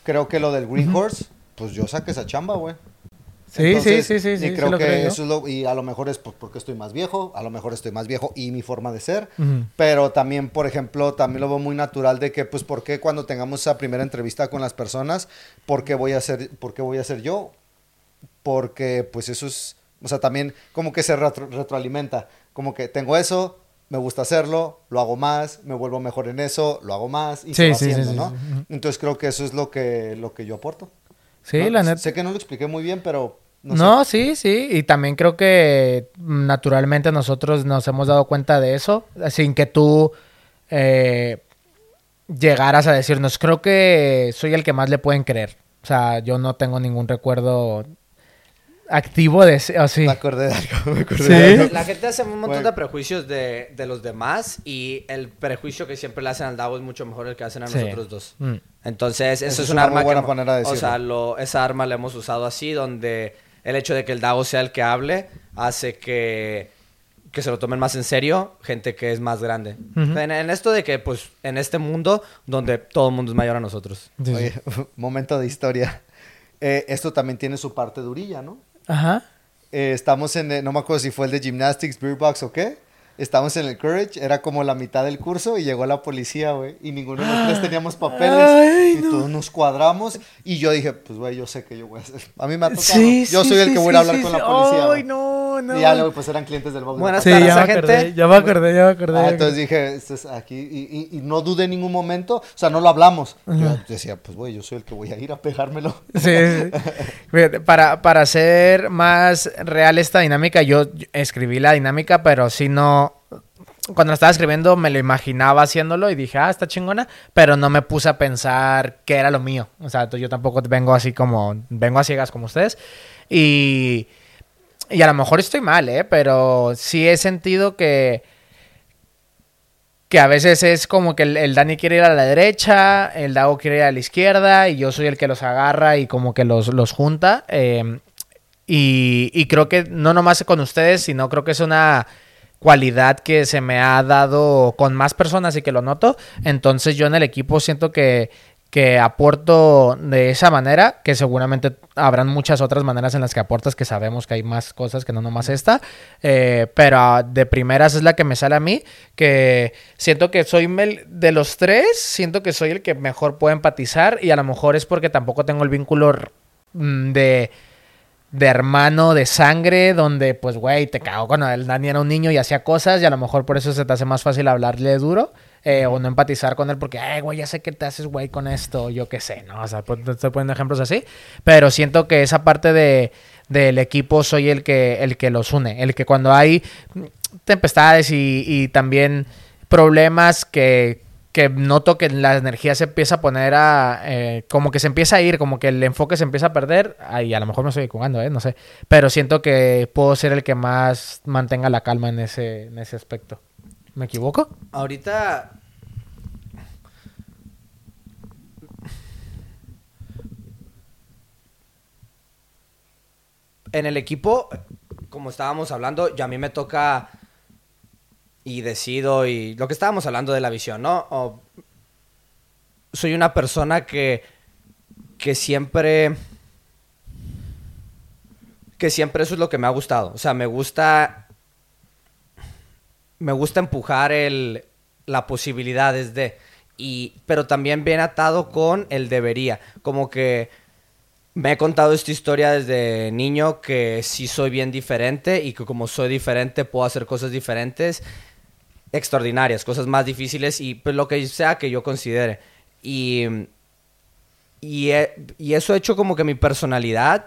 Creo que lo del Green Horse, pues yo saqué esa chamba, güey. Sí, Entonces, sí, sí, sí, Y sí creo que creo eso es lo, y a lo mejor es por- porque estoy más viejo, a lo mejor estoy más viejo y mi forma de ser, Ujú. pero también, por ejemplo, también lo veo muy natural de que, pues, ¿por qué cuando tengamos esa primera entrevista con las personas, por qué voy a ser, por qué voy a ser yo? Porque, pues, eso es, o sea, también como que se retro- retroalimenta, como que tengo eso, me gusta hacerlo, lo hago más, me vuelvo mejor en eso, lo hago más y Sí, sí, haciendo, sí, ¿no? Entonces creo que eso es lo que, lo que yo aporto. Sí, No, la neta. Sé que no lo expliqué muy bien, pero No No, sí, sí. Y también creo que naturalmente nosotros nos hemos dado cuenta de eso, sin que tú eh, llegaras a decirnos, creo que soy el que más le pueden creer. O sea, yo no tengo ningún recuerdo activo de ese- o sí. Me acordé de algo, me acordé ¿Sí? de algo. La gente hace un montón Bueno. de prejuicios de, de los demás y el prejuicio que siempre le hacen al Davo es mucho mejor el que hacen a Sí. nosotros dos. Mm. Entonces, eso es, es un una arma buena que, manera de o sea, lo- esa arma la hemos usado así, donde el hecho de que el Davo sea el que hable hace que, que se lo tomen más en serio gente que es más grande. En, en esto de que, pues, en este mundo donde todo el mundo es mayor a nosotros. Sí, sí. Oye, momento de historia. Eh, esto también tiene su parte durilla, ¿no? Ajá. Eh, estamos en, eh, no me acuerdo si fue el de Gymnastics, Beer Box o qué. Estamos en el Courage, era como la mitad del curso y llegó la policía, güey. Y ninguno de los tres teníamos papeles. Ay, y todos nos cuadramos. Y yo dije, pues, güey, yo sé que yo voy a hacer. A mí me ha tocado. Sí, yo sí, soy el sí, que voy a sí, hablar sí, con sí. la policía. Ay, no, no. Y ya luego, pues eran clientes del box. Buenas Sí, para ya me acordé, gente. ya me acordé, ya me acordé. Ah, entonces dije, esto es aquí, y, y- y no dudé en ningún momento, o sea, no lo hablamos. Yo decía, pues, güey, yo soy el que voy a ir a pegármelo. Sí, sí. Fíjate, Para, para hacer más real esta dinámica, yo escribí la dinámica, pero si no. Cuando estaba escribiendo me lo imaginaba haciéndolo y dije, ah, está chingona, pero no me puse a pensar que era lo mío. O sea, yo tampoco vengo así como, vengo a ciegas como ustedes. Y, y a lo mejor estoy mal, ¿eh? Pero sí he sentido que, que a veces es como que el, el Dani quiere ir a la derecha, el Dago quiere ir a la izquierda y yo soy el que los agarra y como que los, los junta. eh, y, y creo que no nomás con ustedes, sino creo que es una cualidad que se me ha dado con más personas y que lo noto. Entonces yo en el equipo siento que, que aporto de esa manera, que seguramente habrán muchas otras maneras en las que aportas, que sabemos que hay más cosas que no nomás esta, eh, pero ah, de primeras es la que me sale a mí, que siento que soy mel- de los tres, siento que soy el que mejor puede empatizar y a lo mejor es porque tampoco tengo el vínculo mm, de de hermano de sangre, donde pues, güey, te cago cuando el Dani era un niño y hacía cosas y a lo mejor por eso se te hace más fácil hablarle duro eh, o no empatizar con él porque, ay, güey, ya sé que te haces, güey, con esto, yo qué sé, ¿no? O sea, pues, te estoy poniendo ejemplos así, pero siento que esa parte de, del equipo soy el que, el que los une, el que cuando hay tempestades y, y también problemas que, que noto que la energía se empieza a poner a... eh, como que se empieza a ir, como que el enfoque se empieza a perder. Ay, a lo mejor me estoy jugando, ¿eh? No sé. Pero siento que puedo ser el que más mantenga la calma en ese, en ese aspecto. ¿Me equivoco? Ahorita. En el equipo, como estábamos hablando, ya a mí me toca y decido y lo que estábamos hablando de la visión, ¿no? Soy una persona que que siempre que siempre eso es lo que me ha gustado. O sea, me gusta me gusta empujar el, la posibilidades de y pero también bien atado con el debería como que me he contado esta historia desde niño que sí soy bien diferente y que como soy diferente puedo hacer cosas diferentes extraordinarias cosas más difíciles y pues lo que sea que yo considere y y, eso ha hecho como que mi personalidad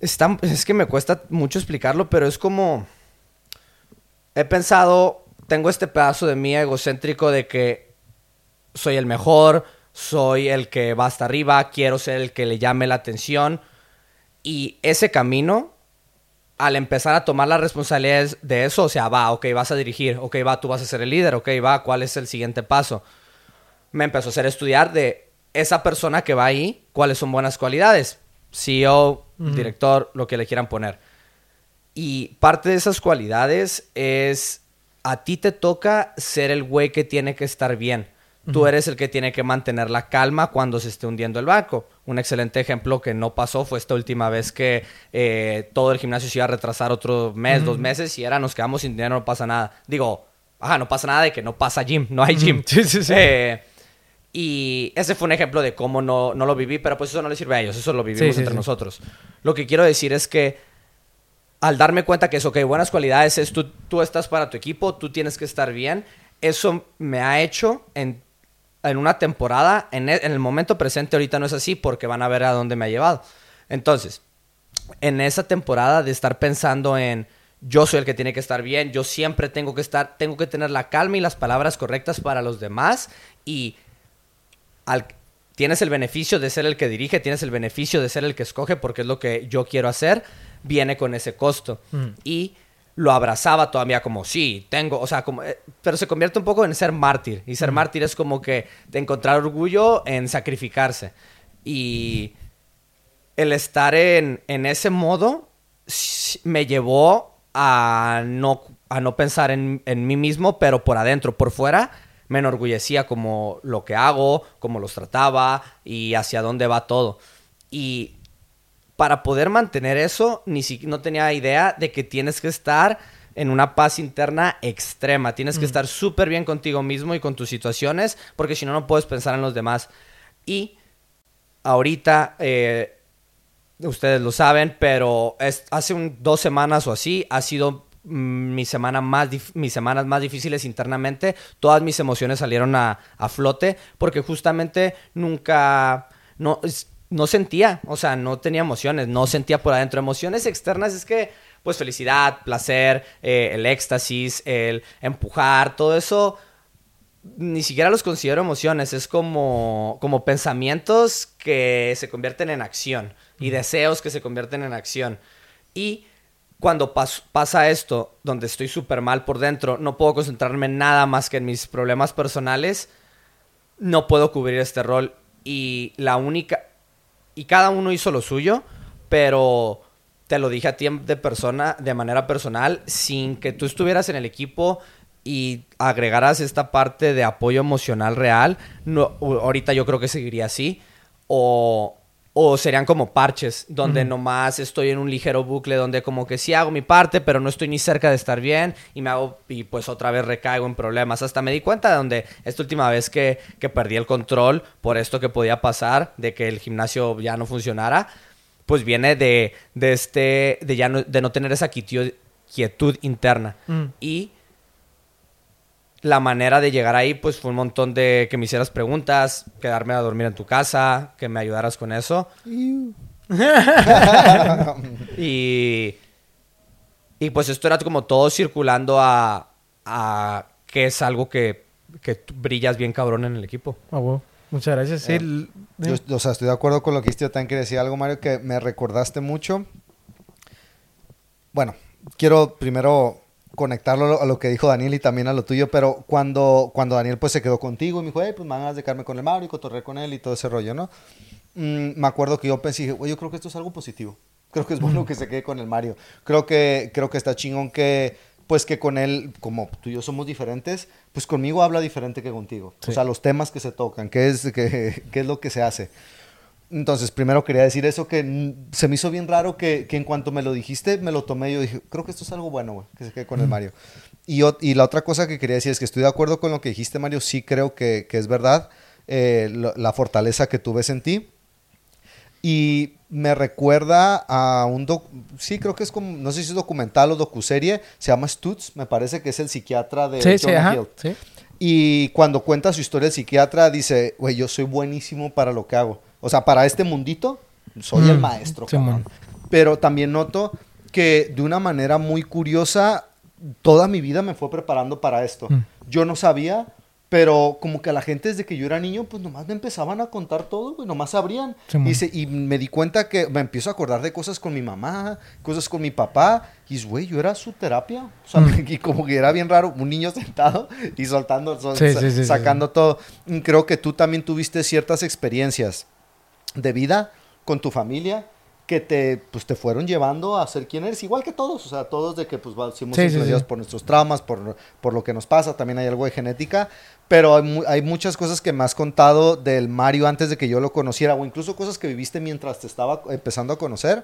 es que me cuesta mucho explicarlo pero es como he pensado, tengo este pedazo de mí egocéntrico de que soy el mejor, soy el que va hasta arriba, quiero ser el que le llame la atención. Y ese camino, al empezar a tomar las responsabilidades de eso, o sea, va, ok, vas a dirigir, ok, va, tú vas a ser el líder, ok, va, ¿cuál es el siguiente paso? Me empezó a hacer estudiar de esa persona que va ahí, cuáles son buenas cualidades. CEO, director, lo que le quieran poner. Y parte de esas cualidades es, a ti te toca ser el güey que tiene que estar bien. Tú eres el que tiene que mantener la calma cuando se esté hundiendo el barco. Un excelente ejemplo que no pasó fue esta última vez que eh, todo el gimnasio se iba a retrasar otro mes, dos meses y era nos quedamos sin dinero, no pasa nada. Digo, ajá, no pasa nada de que no pasa gym, no hay gym. Sí, sí, sí. Eh, y ese fue un ejemplo de cómo no, no lo viví, pero pues eso no le sirve a ellos, eso lo vivimos entre nosotros. Lo que quiero decir es que al darme cuenta que eso, que buenas cualidades es tú, tú estás para tu equipo, tú tienes que estar bien, eso me ha hecho en, en una temporada, en el, en el momento presente ahorita no es así porque van a ver a dónde me ha llevado. Entonces, en esa temporada de estar pensando en yo soy el que tiene que estar bien, yo siempre tengo que estar, tengo que tener la calma y las palabras correctas para los demás y al, tienes el beneficio de ser el que dirige, tienes el beneficio de ser el que escoge porque es lo que yo quiero hacer, viene con ese costo. Mm. Y lo abrazaba todavía como, sí, tengo, o sea, como, eh, pero se convierte un poco en ser mártir. Y ser mártir es como que de encontrar orgullo en sacrificarse. Y el estar en, en ese modo me llevó a no, a no pensar en, en mí mismo, pero por adentro, por fuera, me enorgullecía como lo que hago, cómo los trataba y hacia dónde va todo. Y para poder mantener eso, ni si, no tenía idea de que tienes que estar en una paz interna extrema. Tienes que estar súper bien contigo mismo y con tus situaciones, porque si no, no puedes pensar en los demás. Y ahorita, eh, ustedes lo saben, pero es, hace un- dos semanas o así ha sido mm, mi semana más mis semanas más difíciles internamente. Todas mis emociones salieron a, a flote porque justamente nunca no, es- no sentía, o sea, no tenía emociones, no sentía por adentro. Emociones externas es que, pues felicidad, placer, eh, el éxtasis, el empujar, todo eso ni siquiera los considero emociones, es como, como pensamientos que se convierten en acción y deseos que se convierten en acción. Y cuando pas- pasa esto, donde estoy súper mal por dentro, no puedo concentrarme en nada más que en mis problemas personales, no puedo cubrir este rol. Y la única... Y cada uno hizo lo suyo, pero te lo dije a ti de persona, de manera personal, sin que tú estuvieras en el equipo y agregaras esta parte de apoyo emocional real, no, ahorita yo creo que seguiría así. O, o serían como parches, donde nomás estoy en un ligero bucle, donde como que sí hago mi parte, pero no estoy ni cerca de estar bien y me hago, y pues otra vez recaigo en problemas. Hasta me di cuenta de donde esta última vez que, que perdí el control por esto que podía pasar, de que el gimnasio ya no funcionara, pues viene de, de este, de ya no, de no tener esa quietud, quietud interna. Mm. Y la manera de llegar ahí, pues fue un montón de que me hicieras preguntas, quedarme a dormir en tu casa, que me ayudaras con eso. y, y pues esto era como todo circulando a, a que es algo que, que brillas bien cabrón en el equipo. Ah. Muchas gracias. Sí, Eh, Yo, o sea, estoy de acuerdo con lo que dijiste. Yo también quería decir algo, Mario, que me recordaste mucho. Bueno, quiero primero conectarlo a lo- que dijo Daniel y también a lo tuyo, pero cuando, cuando Daniel pues se quedó contigo y me dijo, hey, pues me van a quedarme con el Mario y cotorrear con él y todo ese rollo, ¿no? Mm, me acuerdo que yo pensé, güey, yo creo que esto es algo positivo. Creo que es bueno que se quede con el Mario. Creo que, creo que está chingón que, pues que con él, como tú y yo somos diferentes, pues conmigo habla diferente que contigo. O Sí. sea, los temas que se tocan, qué es, qué, qué es lo que se hace. Entonces, primero quería decir eso, que se me hizo bien raro que, que en cuanto me lo dijiste, me lo tomé y yo dije, creo que esto es algo bueno, güey, que se quede con el Mario. Y, y la otra cosa que quería decir es que estoy de acuerdo con lo que dijiste, Mario, sí creo que, que es verdad, eh, lo- la fortaleza que tú ves en ti. Y me recuerda a un doc, sí creo que es como, no sé si es documental o docuserie, se llama Stutz, me parece que es el psiquiatra de sí, sí, Jonah. Hill. Sí. Y cuando cuenta su historia el psiquiatra, dice, güey, yo soy buenísimo para lo que hago. O sea, para este mundito, soy el Mm, maestro. Simón. cabrón. Pero también noto que de una manera muy curiosa, toda mi vida me fue preparando para esto. Mm. Yo no sabía, pero como que a la gente desde que yo era niño, pues nomás me empezaban a contar todo, güey, nomás sabrían. Simón. y, se- y me di cuenta que me empiezo a acordar de cosas con mi mamá, cosas con mi papá, y güey, yo era su terapia. O sea, Mm. y como que era bien raro, un niño sentado y soltando, sol- Sí, sa- sí, sí, sí, sacando todo. Creo que tú también tuviste ciertas experiencias de vida con tu familia que te, pues, te fueron llevando a ser quien eres, igual que todos, o sea, todos de que pues somos Sí, sí, por nuestros traumas, por, por lo que nos pasa, también hay algo de genética, pero hay, mu- hay muchas cosas que me has contado del Mario antes de que yo lo conociera, o incluso cosas que viviste mientras te estaba empezando a conocer,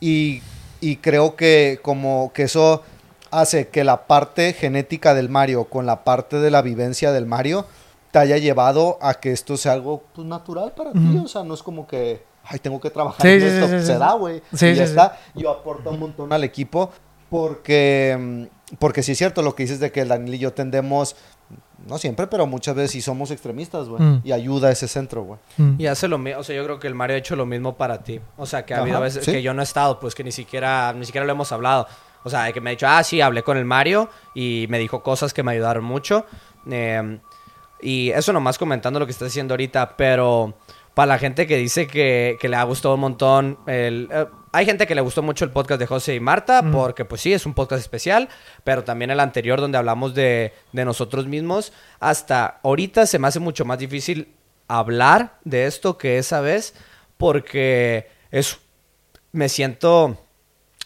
y, y creo que como que eso hace que la parte genética del Mario con la parte de la vivencia del Mario te haya llevado a que esto sea algo pues, natural para ti. Ujú. O sea, no es como que, ay, tengo que trabajar Sí, en sí, esto. sí, Se sí. da, güey. Sí, y ya sí, sí. está. Yo aporto un montón al equipo porque, mm, porque sí es cierto lo que dices de que el Daniel y yo tendemos No siempre, pero muchas veces sí somos extremistas, güey. Mm. Y ayuda a ese centro, güey. Y hace lo mismo, o sea, yo creo que el Mario ha hecho lo mismo para ti. O sea, que ha Ajá, habido veces sí. que yo no he estado, pues que ni siquiera, ni siquiera lo hemos hablado. O sea, de que me ha dicho, ah, sí, hablé con el Mario y me dijo cosas que me ayudaron mucho. Eh, y eso nomás comentando lo que estás diciendo ahorita, pero para la gente que dice que, que le ha gustado un montón, el, eh, hay gente que le gustó mucho el podcast de José y Marta, porque pues sí, es un podcast especial, pero también el anterior donde hablamos de, de nosotros mismos, hasta ahorita se me hace mucho más difícil hablar de esto que esa vez, porque es, me siento,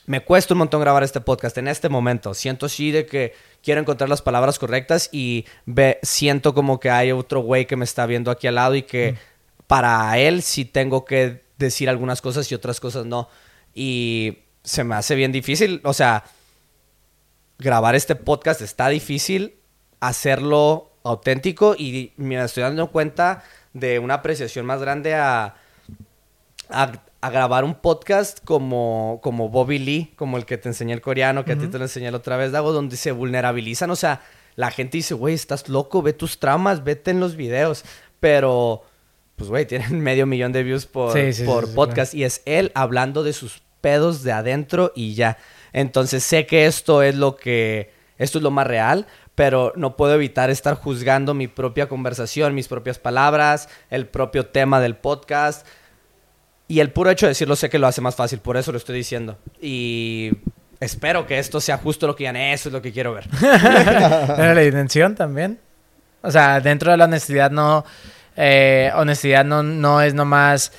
me cuesta un montón grabar este podcast en este momento. Siento sí de que quiero encontrar las palabras correctas y ve, siento como que hay otro güey que me está viendo aquí al lado y que para él sí tengo que decir algunas cosas y otras cosas no. Y se me hace bien difícil, o sea, grabar este podcast está difícil, hacerlo auténtico y me estoy dando cuenta de una apreciación más grande a, a, a grabar un podcast como, como Bobby Lee, como el que te enseñé el coreano, que a ti te lo enseñé la otra vez, Dago, donde se vulnerabilizan, o sea, la gente dice, güey, estás loco, ve tus tramas, vete en los videos, pero, pues, güey, tienen medio millón de views por, Sí, sí, sí, por sí, podcast y es él hablando de sus pedos de adentro y ya. Entonces sé que esto es lo que, esto es lo más real, pero no puedo evitar estar juzgando mi propia conversación, mis propias palabras, el propio tema del podcast. Y el puro hecho de decirlo sé que lo hace más fácil, por eso lo estoy diciendo. Y espero que esto sea justo lo que digan, eso es lo que quiero ver. Pero la intención también. O sea, dentro de la honestidad no... eh, honestidad no, no es nomás...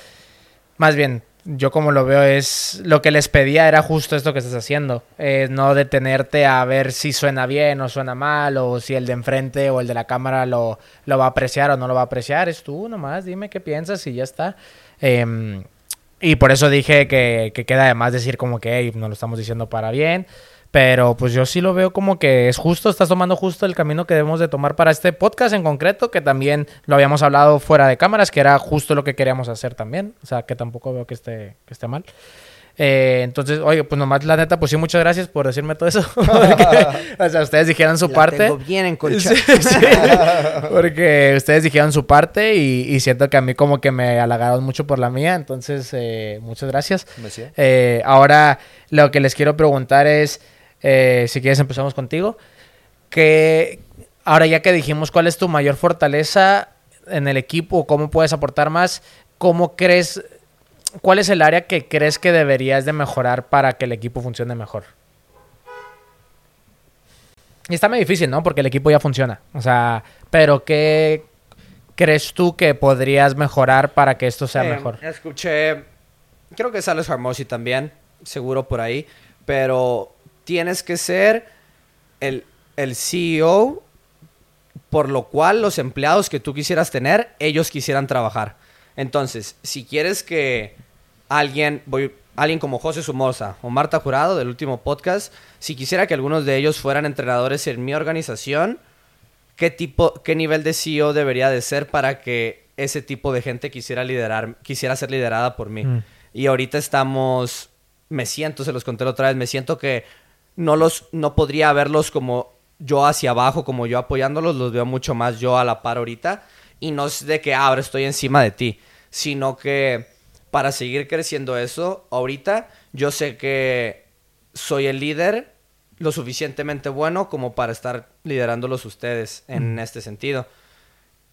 Más bien, yo como lo veo es... Lo que les pedía era justo esto que estás haciendo. Eh, no detenerte a ver si suena bien o suena mal, o si el de enfrente o el de la cámara lo, lo va a apreciar o no lo va a apreciar. Es tú nomás, dime qué piensas y ya está. Em, y por eso dije que, que queda además decir como que hey, lo estamos diciendo para bien. Pero pues yo sí lo veo como que es justo, estás tomando justo el camino que debemos de tomar para este podcast en concreto, que también lo habíamos hablado fuera de cámaras, que era justo lo que queríamos hacer también. O sea, que tampoco veo que esté, que esté mal. Eh, entonces, oye, pues nomás la neta, pues sí, muchas gracias por decirme todo eso. Porque, o sea, ustedes dijeron su La parte. tengo bien. Sí, sí. Porque ustedes dijeron su parte y, y siento que a mí como que me halagaron mucho por la mía. Entonces, eh, muchas gracias. Eh, ahora, lo que les quiero preguntar es, si quieres empezamos contigo, que ahora ya que dijimos cuál es tu mayor fortaleza en el equipo, cómo puedes aportar más, ¿cómo crees, cuál es el área que crees que deberías de mejorar para que el equipo funcione mejor? Y está muy difícil, ¿no? Porque el equipo ya funciona. O sea, pero ¿qué crees tú que podrías mejorar para que esto sea Eh, mejor? Escuché, creo que sales Harmosi también, seguro por ahí, pero tienes que ser el, el CEO por lo cual los empleados que tú quisieras tener, ellos quisieran trabajar. Entonces, si quieres que alguien, voy, alguien como José Sumosa o Marta Jurado del último podcast, si quisiera que algunos de ellos fueran entrenadores en mi organización, ¿qué tipo, qué nivel de CEO debería de ser para que ese tipo de gente quisiera liderar, quisiera ser liderada por mí? Mm. Y ahorita estamos, me siento, se los conté otra vez, me siento que no los, no podría verlos como yo hacia abajo, como yo apoyándolos, los veo mucho más yo a la par ahorita. Y no es de que "Ah, ahora estoy encima de ti, sino que para seguir creciendo eso, ahorita yo sé que soy el líder lo suficientemente bueno como para estar liderándolos ustedes en este sentido.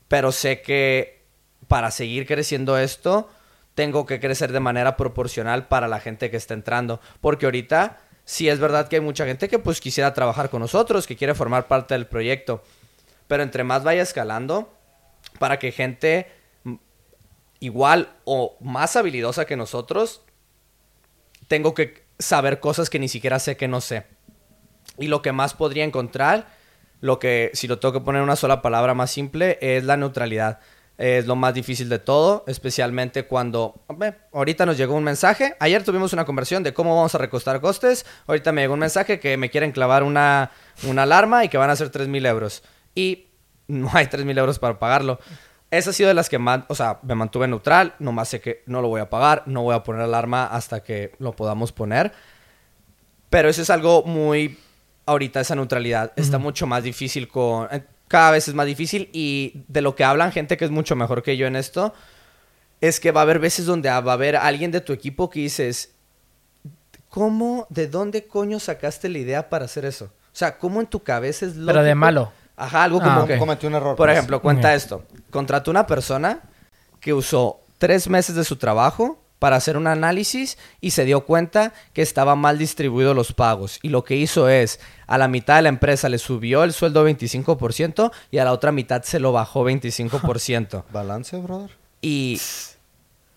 Pero sé que para seguir creciendo esto, tengo que crecer de manera proporcional para la gente que está entrando. Porque ahorita sí es verdad que hay mucha gente que pues quisiera trabajar con nosotros, que quiere formar parte del proyecto. Pero entre más vaya escalando, para que gente mm, igual o más habilidosa que nosotros, tengo que saber cosas que ni siquiera sé que no sé. Y lo que más podría encontrar, lo que, si lo tengo que poner en una sola palabra más simple, es la neutralidad. Es lo más difícil de todo, especialmente cuando... hombre, ahorita nos llegó un mensaje. Ayer tuvimos una conversión de cómo vamos a recostar costes. Ahorita me llegó un mensaje que me quieren clavar una, una alarma y que van a ser 3.000 euros. Y no hay 3.000 euros para pagarlo. Esa ha sido de las que más, o sea, me mantuve neutral. Nomás sé que no lo voy a pagar. No voy a poner alarma hasta que lo podamos poner. Pero eso es algo muy... Ahorita esa neutralidad está mucho más difícil con... eh, cada vez es más difícil y de lo que hablan gente que es mucho mejor que yo en esto, es que va a haber veces donde va a haber alguien de tu equipo que dices, ¿cómo, de dónde coño sacaste la idea para hacer eso? O sea, ¿cómo en tu cabeza es lo Pero de malo. Ajá, algo Ah, como ok. que... Cometió un error. Por pues. ejemplo, cuenta esto. Contrató una persona que usó tres meses de su trabajo para hacer un análisis y se dio cuenta que estaba mal distribuidos los pagos. Y lo que hizo es, a la mitad de la empresa le subió el sueldo 25% y a la otra mitad se lo bajó 25%. Balance, brother. y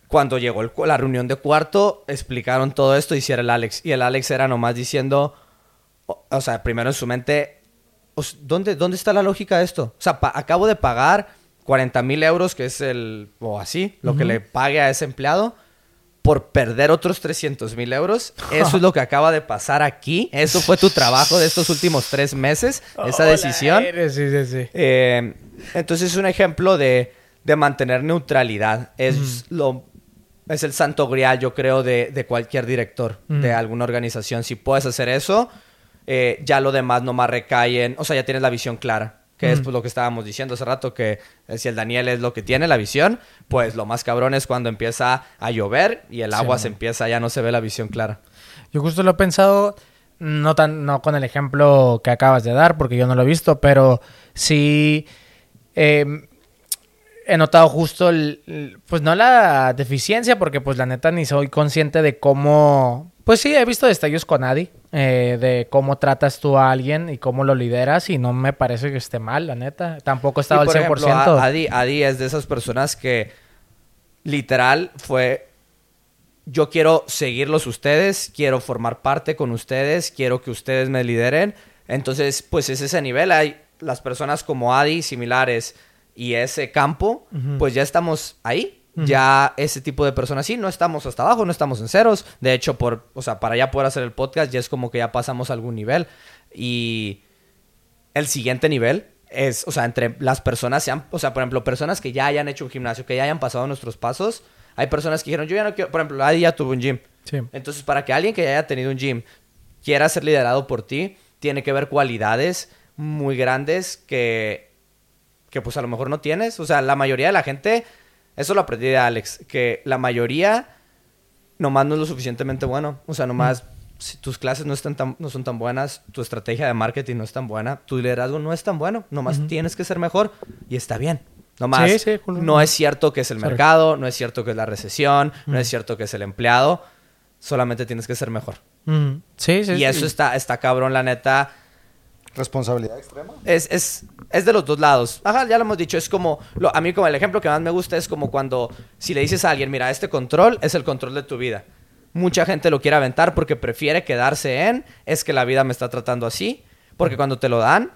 cuando llegó el la reunión de cuarto, explicaron todo esto y hiciera el Alex. Y el Alex era nomás diciendo, o, o sea, primero en su mente, "Os- ¿dónde, ¿dónde está la lógica de esto? O sea, acabo de pagar 40 mil euros, que es el, o así, lo que le pague a ese empleado, por perder otros 300 mil euros. Eso es lo que acaba de pasar aquí. Eso fue tu trabajo de estos últimos tres meses, esa Hola, decisión. eres, Sí, sí, sí. Eh, entonces es un ejemplo de, de mantener neutralidad. Es lo es el santo grial, yo creo, de, de cualquier director de alguna organización. Si puedes hacer eso, eh, ya lo demás nomás recae en... O sea, ya tienes la visión clara. Que es pues, lo que estábamos diciendo hace rato, que eh, si el Daniel es lo que tiene, la visión, pues lo más cabrón es cuando empieza a llover y el agua se empieza, ya no se ve la visión clara. Yo justo lo he pensado, no tan, no con el ejemplo que acabas de dar, porque yo no lo he visto, pero sí eh, he notado justo el- pues no la deficiencia, porque pues la neta ni soy consciente de cómo, pues sí, he visto destellos con Adi, eh, de cómo tratas tú a alguien y cómo lo lideras, y no me parece que esté mal, la neta. Tampoco Sí, al por 100%. ejemplo, Adi, Adi es de esas personas que literal fue yo quiero seguirlos ustedes, quiero formar parte con ustedes, quiero que ustedes me lideren. Entonces, pues es ese nivel. Hay las personas como Adi, similares, y ese campo, pues ya estamos ahí. Ya ese tipo de personas sí, no estamos hasta abajo, no estamos en ceros. De hecho, por, o sea, para ya poder hacer el podcast, ya es como que ya pasamos a algún nivel. Y el siguiente nivel es, o sea, entre las personas, sean, o sea, por ejemplo, personas que ya hayan hecho un gimnasio, que ya hayan pasado nuestros pasos. Hay personas que dijeron, yo ya no quiero, por ejemplo, Adi ya tuvo un gym. Sí. Entonces, para que alguien que ya haya tenido un gym quiera ser liderado por ti, tiene que ver cualidades muy grandes que, que pues a lo mejor no tienes. O sea, la mayoría de la gente, eso lo aprendí de Alex, que la mayoría nomás no es lo suficientemente bueno. O sea, nomás si tus clases no, están tan, no son tan buenas, tu estrategia de marketing no es tan buena, tu liderazgo no es tan bueno, nomás tienes que ser mejor y está bien. Nomás, Sí, no es cierto que es el Sorry. mercado, no es cierto que es la recesión, no es cierto que es el empleado, solamente tienes que ser mejor. Mm, Sí, sí. y sí. eso está, está cabrón, la neta. Responsabilidad extrema. Es, es, es de los dos lados. Ajá, ya lo hemos dicho. Es como, lo- a mí como el ejemplo que más me gusta es como cuando, si le dices a alguien, mira, este control es el control de tu vida. Mucha gente lo quiere aventar porque prefiere quedarse en, es que la vida me está tratando así. Porque cuando te lo dan,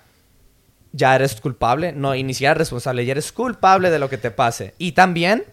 ya eres culpable. No, y ni siquiera responsable, ya eres culpable de lo que te pase. Y también,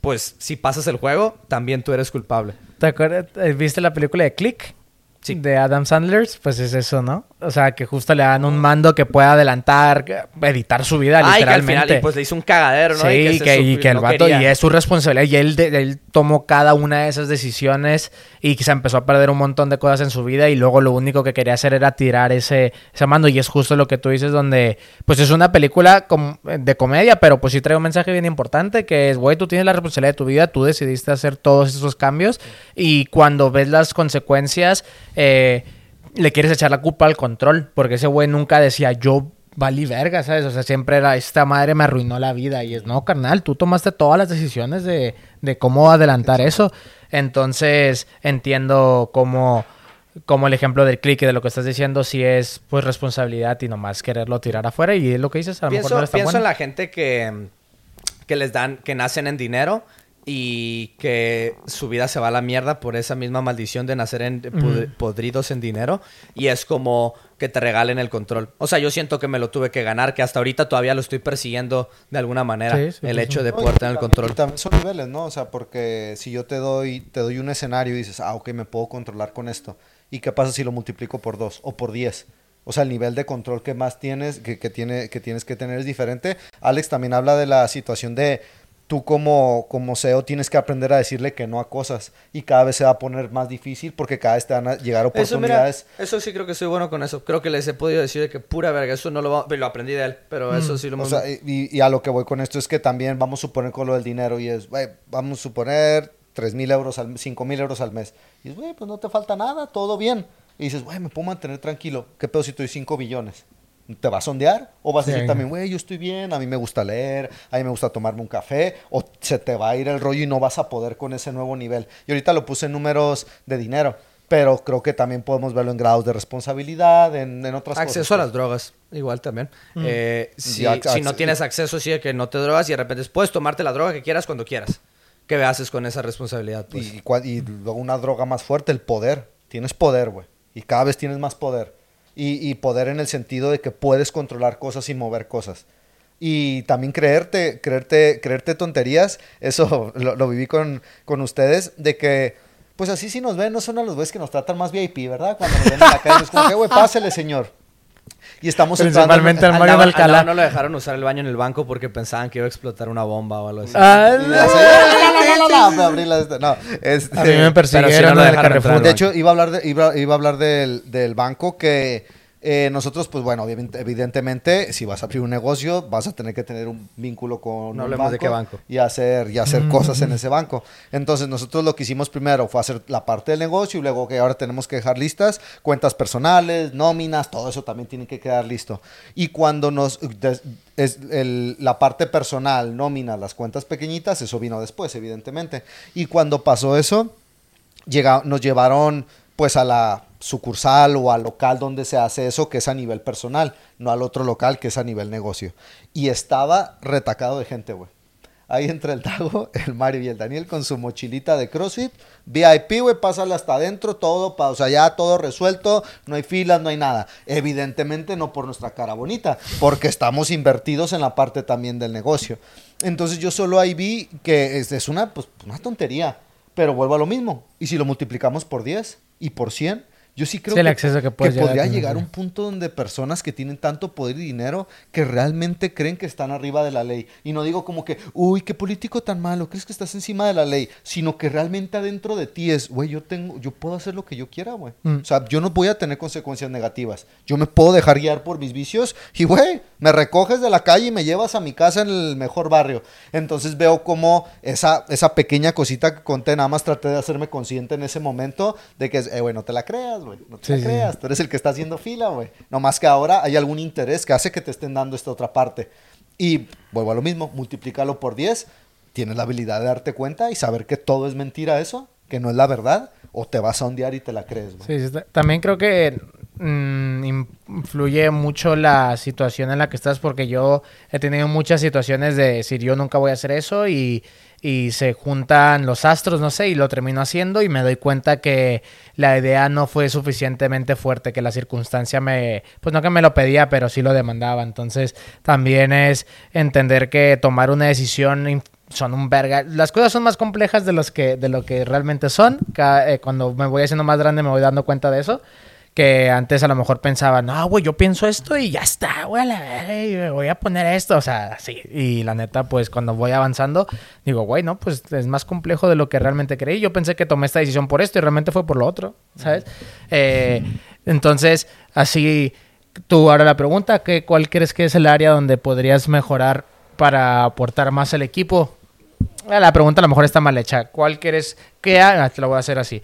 pues, si pasas el juego, también tú eres culpable. ¿Te acuerdas? eh, ¿Viste la película de Click? Sí. De Adam Sandler, pues es eso, ¿no? O sea, que justo le dan un mando que pueda adelantar, editar su vida Ay, que al literalmente. final, y pues le hizo un cagadero, ¿no? Sí, Y y se que, y que el no vato, quería. y es su responsabilidad, y él, de- él tomó cada una de esas decisiones y que se empezó a perder un montón de cosas en su vida y luego lo único que quería hacer era tirar ese, ese mando y es justo lo que tú dices donde, pues es una película com- de comedia, pero pues sí trae un mensaje bien importante que es, güey, tú tienes la responsabilidad de tu vida, tú decidiste hacer todos esos cambios y cuando ves las consecuencias, eh, le quieres echar la culpa al control, porque ese güey nunca decía yo valí verga, ¿sabes? O sea, siempre era esta madre me arruinó la vida y es no, carnal, tú tomaste todas las decisiones de, de cómo adelantar eso. Entonces, entiendo cómo, cómo el ejemplo del click y de lo que estás diciendo sí es pues responsabilidad y nomás quererlo tirar afuera y es lo que dices, a lo pienso, mejor no eres tan pienso en la gente que, que les dan, que nacen en dinero y que su vida se va a la mierda por esa misma maldición de nacer en, pod- podridos en dinero y es como que te regalen el control. O sea, yo siento que me lo tuve que ganar, que hasta ahorita todavía lo estoy persiguiendo de alguna manera, Sí, sí, el sí, hecho sí. de poder tener el control. también son niveles, ¿no? O sea, porque si yo te doy, te doy un escenario y dices, ah, ok, me puedo controlar con esto. ¿Y qué pasa si lo multiplico por dos o por diez? O sea, el nivel de control que más tienes, que, que tiene, que tienes que tener es diferente. Alex también habla de la situación de tú como, como CEO tienes que aprender a decirle que no a cosas y cada vez se va a poner más difícil porque cada vez te van a llegar Eso, mira, oportunidades. eso sí creo que soy bueno con eso. Creo que les he podido decir de que pura verga, eso no lo, va- lo aprendí de él, pero eso sí lo O sea, y, y a lo que voy con esto es que también vamos a suponer con lo del dinero y es, güey, vamos a suponer 3 mil euros, al, 5 mil euros al mes. Y es, güey, pues no te falta nada, todo bien. Y dices, güey, me puedo mantener tranquilo. ¿Qué pedo si estoy 5 billones? ¿Te vas a sondear? ¿O vas a Sí. decir también, güey, yo estoy bien, a mí me gusta leer, a mí me gusta tomarme un café? ¿O se te va a ir el rollo y no vas a poder con ese nuevo nivel? Y ahorita lo puse en números de dinero, pero creo que también podemos verlo en grados de responsabilidad, en, en otras cosas. Acceso a las drogas, igual también. Eh, si, Y si no tienes acceso, sí, de que no te drogas y de repente puedes tomarte la droga que quieras cuando quieras. ¿Qué haces con esa responsabilidad? Pues? Y, cua- y luego una droga más fuerte, el poder. Tienes poder, güey. Y cada vez tienes más poder. Y, y poder en el sentido de que puedes controlar cosas y mover cosas. Y también creerte, creerte, creerte tonterías. Eso lo, viví con, con ustedes. De que, pues así si nos ven, no son a los güeyes que nos tratan más VIP, ¿verdad? Cuando nos ven en la calle, es como que, güey, pásele, señor. Y estamos Principalmente al Al Mario de Alcalá. no lo dejaron usar el baño en el banco porque pensaban que iba a explotar una bomba o algo así. Ah, No, este, a mí me persiguieron Pero si no entrar, De hecho, iba a hablar, de- iba, iba a hablar del, del banco que eh, nosotros, pues bueno, evidentemente, si vas a abrir un negocio, vas a tener que tener un vínculo con No un hablemos de qué banco. y hacer, y hacer cosas en ese banco. Entonces, nosotros lo que hicimos primero fue hacer la parte del negocio y luego que ahora tenemos que dejar listas cuentas personales, nóminas, todo eso también tiene que quedar listo. Y cuando nos des- es el- la parte personal, nóminas, las cuentas pequeñitas, eso vino después, evidentemente. Y cuando pasó eso, llega- nos llevaron pues a la sucursal o al local donde se hace eso, que es a nivel personal, no al otro local que es a nivel negocio. Y estaba retacado de gente, güey. Ahí entre el Tago, el Mario y el Daniel con su mochilita de CrossFit. VIP, güey, pásale hasta adentro, todo, pa- o sea, ya todo resuelto, no hay filas, no hay nada. Evidentemente no por nuestra cara bonita, porque estamos invertidos en la parte también del negocio. Entonces yo solo ahí vi que es, es una, pues, una tontería, pero vuelvo a lo mismo. Y si lo multiplicamos por 10 y por 100, yo sí creo Sí, el que, podría llegar a un punto donde personas que tienen tanto poder y dinero que realmente creen que están arriba de la ley. Y no digo como que, uy, qué político tan malo, crees que estás encima de la ley, sino que realmente adentro de ti es, güey, yo tengo, yo puedo hacer lo que yo quiera, güey. Mm. O sea, yo no voy a tener consecuencias negativas. Yo me puedo dejar guiar por mis vicios y, güey, me recoges de la calle y me llevas a mi casa en el mejor barrio. Entonces veo como esa, esa pequeña cosita que conté, nada más traté de hacerme consciente en ese momento de que, es, eh, güey, no te la creas, güey, no te Sí, creas. Tú eres el que está haciendo fila, güey. No más que ahora hay algún interés que hace que te estén dando esta otra parte. Y vuelvo a lo mismo, multiplícalo por 10, tienes la habilidad de darte cuenta y saber que todo es mentira eso, que no es la verdad, o te vas a ondear y te la crees, güey. Sí, sí, ta- también creo que mm, influye mucho la situación en la que estás porque yo he tenido muchas situaciones de decir yo nunca voy a hacer eso y, y se juntan los astros, no sé, y lo termino haciendo y me doy cuenta que la idea no fue suficientemente fuerte, que la circunstancia me, pues no que me lo pedía, pero sí lo demandaba. Entonces también es entender que tomar una decisión son un verga. Las cosas son más complejas de, los que, de lo que realmente son. Ca- eh, cuando me voy haciendo más grande me voy dando cuenta de eso. Que antes a lo mejor pensaba, no, güey, yo pienso esto y ya está, güey, voy a poner esto. O sea, sí. Y la neta, pues cuando voy avanzando, digo, güey, no, pues es más complejo de lo que realmente creí. Yo pensé que tomé esta decisión por esto y realmente fue por lo otro, ¿sabes? Eh, entonces, así, tú ahora la pregunta, ¿qué, ¿cuál crees que es el área donde podrías mejorar para aportar más al equipo? Eh, La pregunta a lo mejor está mal hecha. ¿Cuál quieres? ¿Qué área? Te lo voy a hacer así.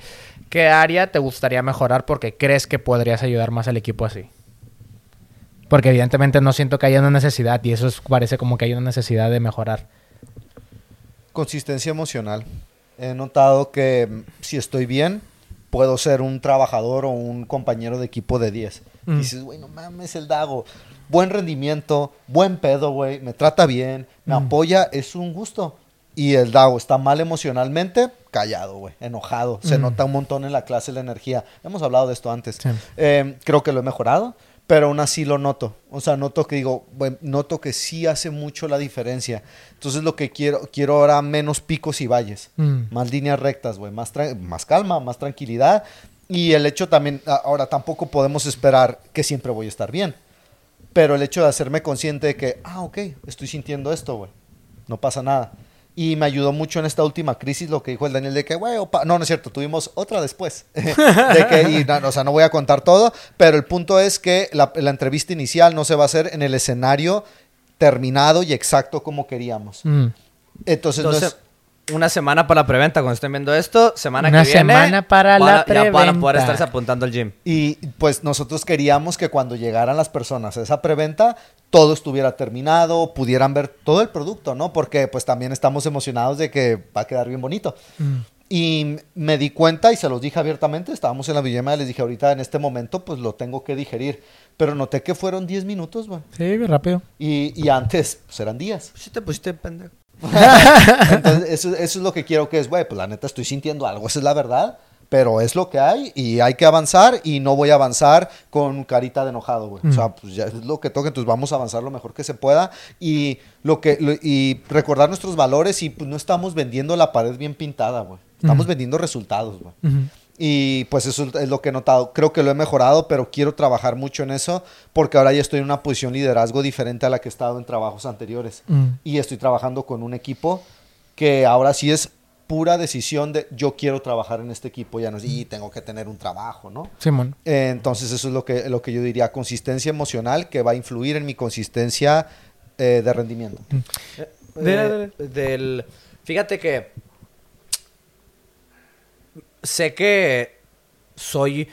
¿Qué área te gustaría mejorar porque crees que podrías ayudar más al equipo así? Porque evidentemente no siento que haya una necesidad y eso es- parece como que hay una necesidad de mejorar. Consistencia emocional. He notado que si estoy bien, puedo ser un trabajador o un compañero de equipo de 10. Mm. Dices, güey, no mames, el Dago. Buen rendimiento, buen pedo, güey. Me trata bien, me Mm. apoya, es un gusto. Y el Dago está mal emocionalmente, callado, güey, enojado. Se Mm. nota un montón en la clase la energía. Hemos hablado de esto antes. Sí. Eh, creo que lo he mejorado, pero aún así lo noto. O sea, noto que digo, bueno, noto que sí hace mucho la diferencia. Entonces lo que quiero, quiero ahora menos picos y valles, Mm. más líneas rectas, güey, más, más calma, más tranquilidad. Y el hecho también, ahora tampoco podemos esperar que siempre voy a estar bien. Pero el hecho de hacerme consciente de que, ah, ok, estoy sintiendo esto, güey. No pasa nada. Y me ayudó mucho en esta última crisis lo que dijo el Daniel de que, güey, no, no es cierto, tuvimos otra después. de que, y no, o sea, no voy a contar todo, pero el punto es que la, la entrevista inicial no se va a hacer en el escenario terminado y exacto como queríamos. Mm. Entonces, no es- Entonces, una semana para la preventa. Cuando estén viendo esto, semana Una que viene. semana para van la a- Ya van a poder preventa. estarse apuntando al gym. Y pues nosotros queríamos que cuando llegaran las personas a esa preventa, todo estuviera terminado, pudieran ver todo el producto, ¿no? Porque pues también estamos emocionados de que va a quedar bien bonito. Mm. Y me di cuenta y se los dije abiertamente, estábamos en la villamada, les dije ahorita en este momento pues lo tengo que digerir. Pero noté que fueron 10 minutos, güey. Sí, rápido. Y, y antes pues eran días. Sí te pusiste pendejo. Entonces, eso, eso es lo que quiero que es, güey, pues la neta estoy sintiendo algo, esa es la verdad, pero es lo que hay y hay que avanzar y no voy a avanzar con carita de enojado, güey. O sea, pues ya es lo que toca, entonces vamos a avanzar lo mejor que se pueda y lo que lo- y recordar nuestros valores y pues no estamos vendiendo la pared bien pintada, güey. Estamos vendiendo resultados, güey. Ujú. Y pues eso es lo que he notado. Creo que lo he mejorado, pero quiero trabajar mucho en eso porque ahora ya estoy en una posición de liderazgo diferente a la que he estado en trabajos anteriores. Mm. Y estoy trabajando con un equipo que ahora sí es pura decisión de yo quiero trabajar en este equipo, ya no es, y tengo que tener un trabajo, ¿no? Simón. Eh, entonces eso es lo que, lo que yo diría, consistencia emocional que va a influir en mi consistencia eh, de rendimiento. Dale, Eh, del, fíjate que sé que soy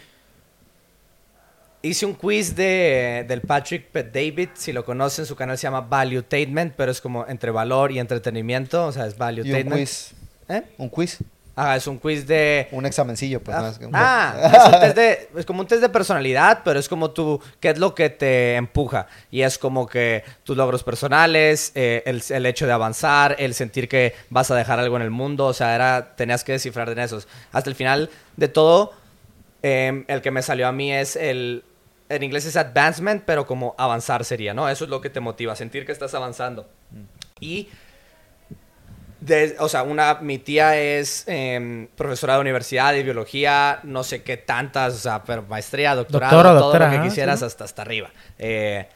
hice un quiz de del Patrick Pet David si lo conocen su canal se llama Valuetainment pero es como entre valor y entretenimiento o sea es Y un quiz, ¿Eh? un quiz, Ajá, es un quiz de un examencillo, pues. Ah, que- ah, es, un test de- es como un test de personalidad, pero es como tú, qué es lo que te empuja. Y es como que tus logros personales, eh, el, el hecho de avanzar, el sentir que vas a dejar algo en el mundo, o sea, era, tenías que descifrar en esos. Hasta el final de todo, eh, el que me salió a mí es el, en inglés es advancement, pero como avanzar sería, ¿no? Eso es lo que te motiva, sentir que estás avanzando. Y de- o sea, una, mi tía es em, profesora de universidad de biología, no sé qué tantas, o sea, pero maestría, doctorado, Doctora, todo doctora, lo que ajá, quisieras sí. hasta, hasta arriba. Eh,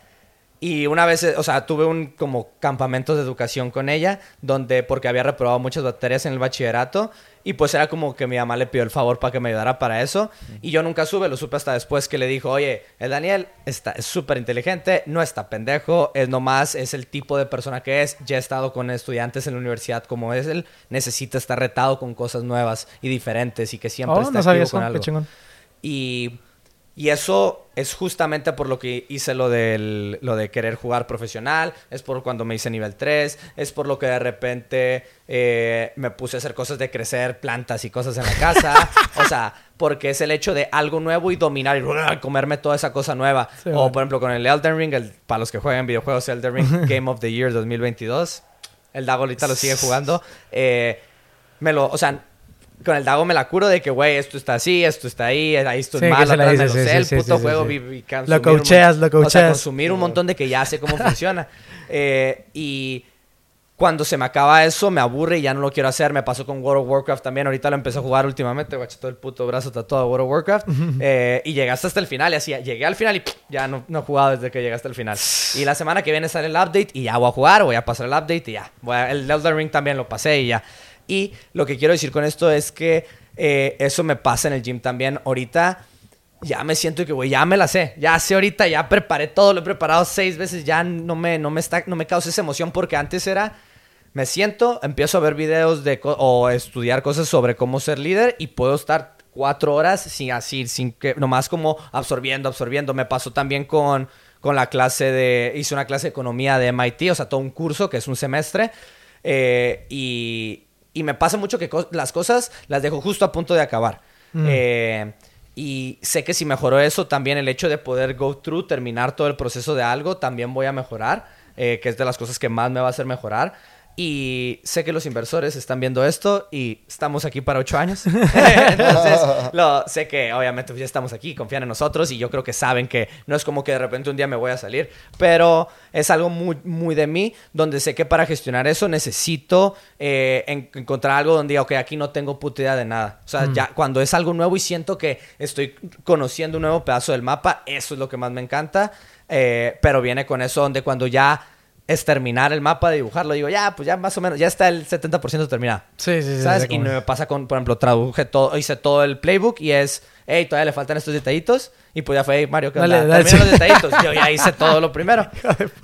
y una vez, o sea, tuve un como campamento de educación con ella, donde, porque había reprobado muchas materias en el bachillerato, y pues era como que mi mamá le pidió el favor para que me ayudara para eso, y yo nunca supe, lo supe hasta después que le dijo, oye, el Daniel está, es súper inteligente, no está pendejo, es nomás, es el tipo de persona que es, ya he estado con estudiantes en la universidad como es él, necesita estar retado con cosas nuevas y diferentes, y que siempre Oh, está no activo con algo. Y, y eso es justamente por lo que hice lo, del, lo de querer jugar profesional, es por cuando me hice nivel 3, es por lo que de repente eh, me puse a hacer cosas de crecer plantas y cosas en la casa. o sea, porque es el hecho de algo nuevo y dominar y comerme toda esa cosa nueva. Sí, o bueno. por ejemplo con el Elden Ring, el- para los que juegan videojuegos, Elden Ring Game of the Year 2022. El Dago ahorita lo sigue jugando. Eh, me lo, o sea, con el Dago me la curo de que, güey, esto está así, esto está ahí, ahí estoy Sí, que mal, se la atrás me lo sí, sé, sí, el sí, puto sí, juego sí. Lo coacheas, lo O sea, coacheas. consumir un montón de que ya sé cómo funciona. Eh, y cuando se me acaba eso, me aburre y ya no lo quiero hacer. Me pasó con World of Warcraft también. Ahorita lo empecé a jugar últimamente. Guacho, todo el puto brazo tatuado de World of Warcraft. Eh, y llegaste hasta el final. Y así, llegué al final y ya no, no he jugado desde que llegué hasta el final. Y la semana que viene sale el update y ya voy a jugar. Voy a pasar el update y ya. A- el Elden Ring también lo pasé y ya. Y lo que quiero decir con esto es que eh, eso me pasa en el gym también. Ahorita ya me siento que, güey, ya me la sé. Ya sé ahorita, ya preparé todo, lo he preparado seis veces, ya no me, no me, está, no me causa esa emoción porque antes era, me siento, empiezo a ver videos de o estudiar cosas sobre cómo ser líder y puedo estar cuatro horas sin así, sin que, nomás como absorbiendo, absorbiendo. Me pasó también con, con la clase de, hice una clase de economía de MIT, o sea, todo un curso que es un semestre. eh, y, y me pasa mucho que co- las cosas las dejo justo a punto de acabar. Mm. Eh, y sé que si mejoró eso, también el hecho de poder go through, terminar todo el proceso de algo, también voy a mejorar, eh, que es de las cosas que más me va a hacer mejorar. Y sé que los inversores están viendo esto y estamos aquí para ocho años. Entonces, lo, sé que obviamente pues, ya estamos aquí, confían en nosotros y yo creo que saben que no es como que de repente un día me voy a salir, pero es algo muy, muy de mí, donde sé que para gestionar eso necesito eh, en- encontrar algo donde diga, ok, aquí no tengo puta idea de nada. O sea, ya cuando es algo nuevo y siento que estoy conociendo un nuevo pedazo del mapa, eso es lo que más me encanta. Eh, pero viene con eso donde cuando ya es terminar el mapa, dibujarlo. Digo, ya, pues ya más o menos, ya está el 70% terminado. Sí, sí, sí. ¿Sabes? Y me pasa con, por ejemplo, traduje todo, hice todo el playbook y es, hey, todavía le faltan estos detallitos. Y pues ya fue, hey, Mario, ¿qué Dale, dale, sí. los detallitos. Yo ya hice todo lo primero.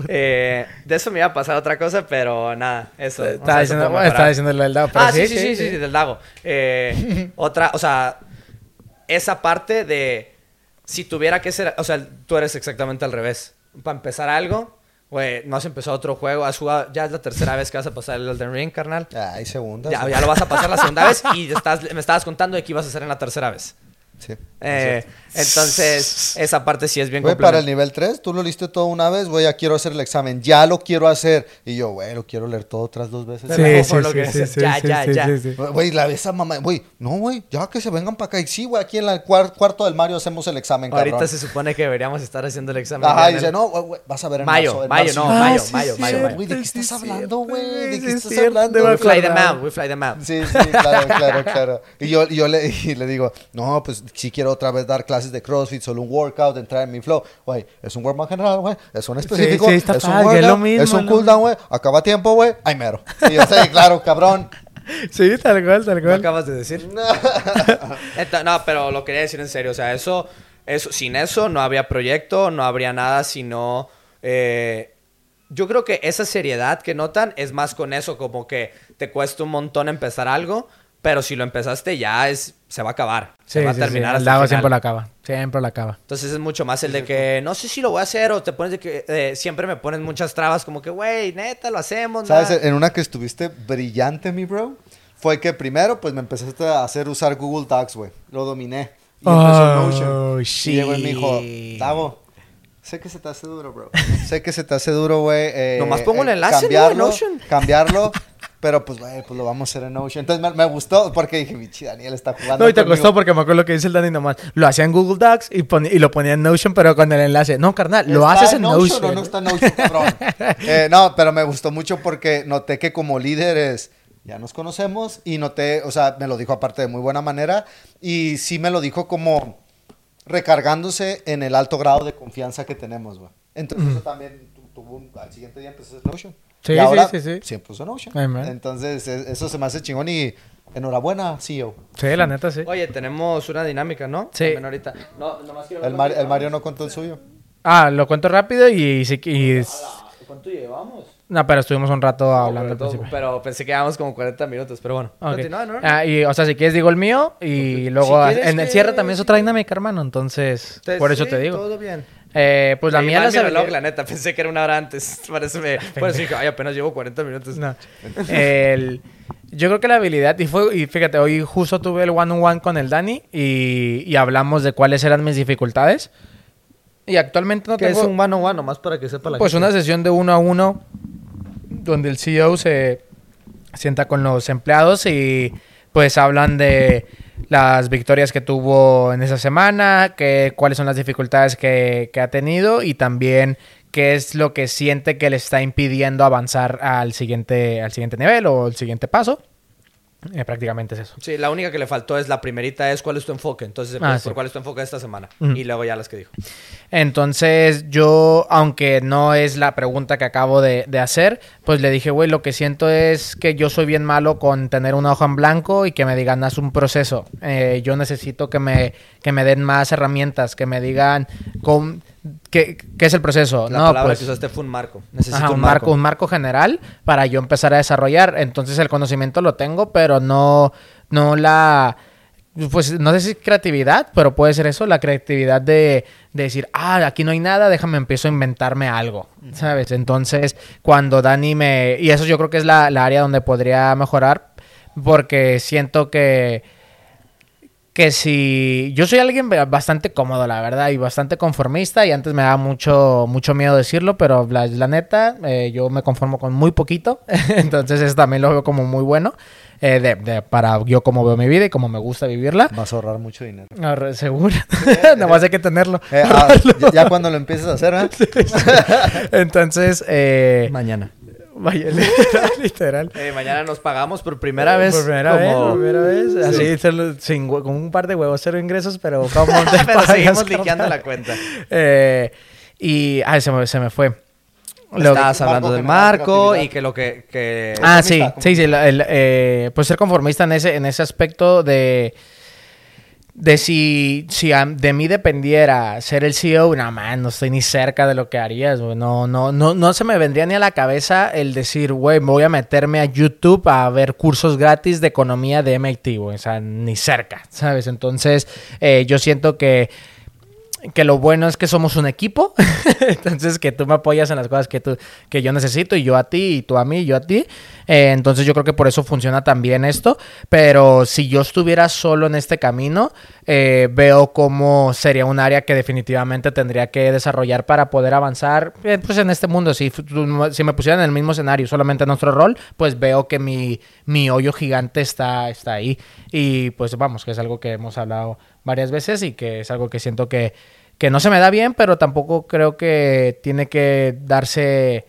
Eh, de eso me iba a pasar otra cosa, pero nada, eso. o sea, Estaba eso diciendo, estaba mejorar. diciendo lo del dado, pero ah, sí, sí, sí, sí, sí, del lago. Eh, otra, o sea, esa parte de si tuviera que ser, o sea, tú eres exactamente al revés. Para empezar algo, güey, no has empezado otro juego, has jugado, ya es la tercera vez que vas a pasar el Elden Ring, carnal. Ay, segunda. Ya, ya lo vas a pasar la segunda vez y estás, me estabas contando de que ibas a hacer en la tercera vez. Sí. Eh, entonces, esa parte sí es bien Güey, para el nivel 3, tú lo leíste todo una vez, güey, ya quiero hacer el examen, ya lo quiero hacer. Y yo, güey, lo quiero leer todo otras dos veces. Sí, Por sí, lo que sí, sí, es, sí, ya, sí, ya, sí, ya. sí, sí. Güey, la esa mamá, güey, no, güey, ya que se vengan para acá. Y sí, güey, aquí en el cuar- cuarto del Mario hacemos el examen, cabrón. Ahorita se supone que deberíamos estar haciendo el examen. Ajá, y dice, el- no, güey, vas a ver en Mayo, marzo, en mayo, marzo. no, Ah, mayo, sí, mayo, mayo. Güey, ¿de qué estás es hablando, güey? ¿De qué estás hablando? We fly them out, we fly them out. Sí, sí, claro, claro, claro. Y yo, yo le, y le digo, no, pues si quiero otra vez dar clases de CrossFit, solo un workout, entrar en mi flow. Güey, es un workout general, güey, es un específico, sí, está es un workout, es lo mismo, es un lo cooldown, güey, acaba tiempo, güey, ay mero. Y yo, sí, claro, cabrón. Sí, tal cual, tal ¿Lo cual. acabas de decir? No, pero lo quería decir en serio. O sea, eso, eso, sin eso no habría proyecto, no habría nada, sino... eh, yo creo que esa seriedad que notan es más con eso, como que te cuesta un montón empezar algo, pero si lo empezaste ya es se va a acabar. Se Sí, va a sí, terminar sí, El hasta lago el siempre final. lo acaba. Siempre lo acaba. Entonces es mucho más el de que no sé si lo voy a hacer o te pones de que eh, siempre me ponen muchas trabas como que, güey, neta, lo hacemos. ¿Sabes? nada". En una que estuviste brillante, mi bro, fue que primero, pues me empezaste a hacer usar Google Docs, güey. Lo dominé. Y Oh, Notion. shit. Y llegó y me dijo, Davo, sé que se te hace duro, bro. sé que se te hace duro, güey. eh, Nomás pongo el eh, enlace, cambiarlo, Notion. Cambiarlo. Pero pues, güey, pues lo vamos a hacer en Notion. Entonces me, me gustó porque dije, bichi, Daniel está jugando. No, y te conmigo". costó porque me acuerdo lo que dice el Dani nomás. Lo hacía en Google Docs y, y lo ponía en Notion, pero con el enlace. No, carnal, lo ¿Está haces en Notion. o no está en Notion, cabrón? Eh, no, pero me gustó mucho porque noté que como líderes ya nos conocemos y noté, o sea, me lo dijo aparte de muy buena manera y sí me lo dijo como recargándose en el alto grado de confianza que tenemos, güey. Entonces eso también tu- tuvo un- al siguiente día empecé a hacer Notion. Sí, y sí, ahora sí, sí. siempre uso Notion. Ay, man. Entonces eso se me hace chingón y enhorabuena, CEO. Sí, la neta, sí. Oye, tenemos una dinámica, ¿no? Sí. También ahorita. No, nomás quiero El, Mar- el Mario no contó el suyo. Ah, lo cuento rápido y... sí que- y- ¿Cuánto llevamos? No, pero estuvimos un rato hablando pero, al todo- principio. pero pensé que llevamos como 40 minutos, pero bueno. Ok. Continúa, ¿no? Ah, y, o sea, si quieres digo el mío y luego Si en el que- cierre también es otra dinámica, hermano. Entonces, Te- por eso sí, te digo. Todo bien. Eh, pues la mía la sabía. reloj, la neta, pensé que era una hora antes. Por eso, me, por eso dije, ay, apenas llevo 40 minutos. No. El- yo creo que la habilidad, y, fue, y fíjate, hoy justo tuve el one-on-one con el Dani y, y hablamos de cuáles eran mis dificultades. Y actualmente no Que es tengo... un mano a mano, más para que sepa la Pues gente. una sesión de uno a uno donde el CEO se sienta con los empleados y pues hablan de las victorias que tuvo en esa semana, que, cuáles son las dificultades que, que ha tenido y también qué es lo que siente que le está impidiendo avanzar al siguiente, al siguiente nivel o el siguiente paso. Eh, prácticamente es eso. Sí, la única que le faltó es la primerita es cuál es tu enfoque. Entonces, Ah, sí. por cuál es tu enfoque esta semana. Y luego ya las que dijo. Entonces yo, aunque no es la pregunta que acabo de, de hacer, pues le dije, güey, lo que siento es que yo soy bien malo con tener una hoja en blanco y que me digan, haz un proceso. Eh, yo necesito que me, que me den más herramientas, que me digan con, qué, qué es el proceso. La no, palabra pues, que usaste fue un marco. Necesito Ajá, un marco, un marco general para yo empezar a desarrollar. Entonces el conocimiento lo tengo, pero no, no la, pues no sé si creatividad, pero puede ser eso, la creatividad de, de decir, ah, aquí no hay nada, déjame empiezo a inventarme algo, ¿sabes? Entonces cuando Dani me, y eso yo creo que es la, la área donde podría mejorar, porque siento que que si yo soy alguien ba- bastante cómodo, la verdad, y bastante conformista, y antes me daba mucho, mucho miedo decirlo, pero la, la neta, eh, yo me conformo con muy poquito, entonces eso también lo veo como muy bueno, eh, de, de- para yo como veo mi vida y como me gusta vivirla. Vas a ahorrar mucho dinero. Seguro, nada más hay que tenerlo. Eh, ah, ya, ya cuando lo empieces a hacer, ¿eh? Entonces, eh, Mañana. Vaya, literal, literal. Eh, mañana nos pagamos por primera vez. Por primera vez, como- primera vez. Así, sin, con un par de huevos, cero ingresos, pero como te Pero pagas, seguimos liqueando la cuenta. Eh, y, ay, se me, se me fue. Lo- Estabas hablando del marco y que lo que... que- Ah, sí, sí, sí. la- el, eh, pues ser conformista en ese, en ese aspecto de. De si, si de mí dependiera ser el CEO, no, man, no estoy ni cerca de lo que harías, güey. No, no, no, no se me vendría ni a la cabeza el decir, güey, voy a meterme a YouTube a ver cursos gratis de economía de MIT, güey. O sea, ni cerca, ¿sabes? Entonces, eh, yo siento que que lo bueno es que somos un equipo, entonces que tú me apoyas en las cosas que, tú, que yo necesito y yo a ti y tú a mí y yo a ti. Eh, entonces yo creo que por eso funciona también esto, pero si yo estuviera solo en este camino, eh, veo cómo sería un área que definitivamente tendría que desarrollar para poder avanzar eh, pues en este mundo. Si, si me pusieran en el mismo escenario, solamente en nuestro rol, pues veo que mi, mi hoyo gigante está, está ahí. Y pues vamos, que es algo que hemos hablado varias veces y que es algo que siento que, que no se me da bien, pero tampoco creo que tiene que darse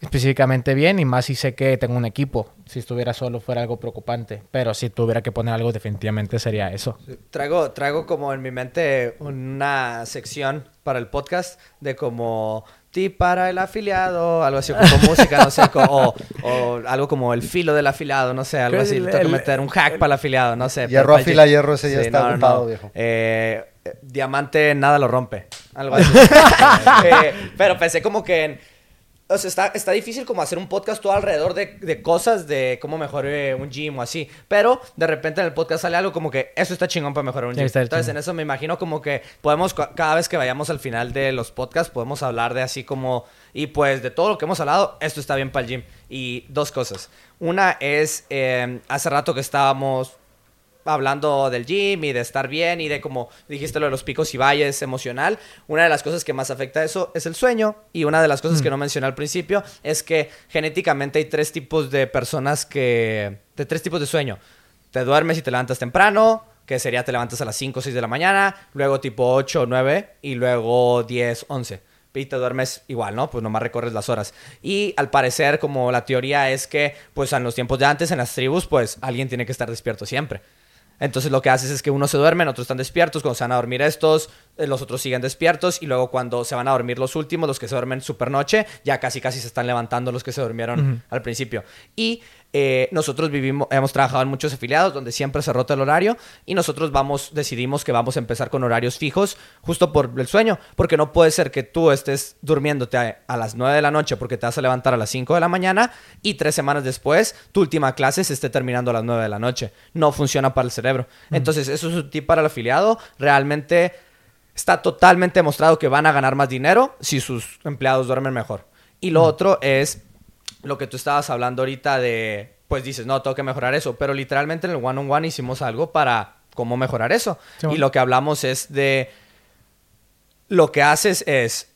específicamente bien y más si sé que tengo un equipo. Si estuviera solo fuera algo preocupante, pero si tuviera que poner algo definitivamente sería eso. Traigo, traigo como en mi mente una sección para el podcast de como tip para el afiliado, algo así como música, no sé, o, o algo como el filo del afiliado, no sé, algo así. El- tengo que meter un hack para el afiliado, no sé. Hierro afila hierro, ese ya está agotado, viejo. Eh, diamante nada lo rompe, algo así. Eh, pero pensé como que en, o sea, está, está difícil como hacer un podcast todo alrededor de, de cosas de cómo mejorar un gym o así. Pero de repente en el podcast sale algo como que eso está chingón para mejorar un Sí, gym. Entonces chingón. en eso me imagino como que podemos, cada vez que vayamos al final de los podcasts, podemos hablar de así como, y pues de todo lo que hemos hablado, esto está bien para el gym. Y dos cosas. Una es, eh, hace rato que estábamos hablando del gym y de estar bien y de como dijiste lo de los picos y valles emocional, una de las cosas que más afecta a eso es el sueño y una de las cosas que no mencioné al principio es que genéticamente hay tres tipos de personas que de tres tipos de sueño. Te duermes y te levantas temprano, que sería te levantas a las 5 o 6 de la mañana, luego tipo 8 o 9 y luego 10, 11. Y te duermes igual, ¿no? Pues nomás recorres las horas. Y al parecer, como la teoría es que, pues en los tiempos de antes, en las tribus, pues alguien tiene que estar despierto siempre. Entonces lo que haces es que uno se duerme, otros están despiertos, cuando se van a dormir estos, eh, los otros siguen despiertos y luego cuando se van a dormir los últimos, los que se duermen super noche, ya casi casi se están levantando los que se durmieron al principio. Y eh, nosotros vivimos, hemos trabajado en muchos afiliados donde siempre se rota el horario y nosotros vamos, decidimos que vamos a empezar con horarios fijos justo por el sueño, porque no puede ser que tú estés durmiéndote a, a las 9 de la noche porque te vas a levantar a las 5 de la mañana y tres semanas después tu última clase se esté terminando a las 9 de la noche. No funciona para el cerebro. Entonces, eso es un tip para el afiliado. Realmente está totalmente demostrado que van a ganar más dinero si sus empleados duermen mejor. Y lo otro es lo que tú estabas hablando ahorita de, pues dices, no, tengo que mejorar eso, pero literalmente en el one-on-one hicimos algo para cómo mejorar eso. Sí, y lo que hablamos es de, lo que haces es,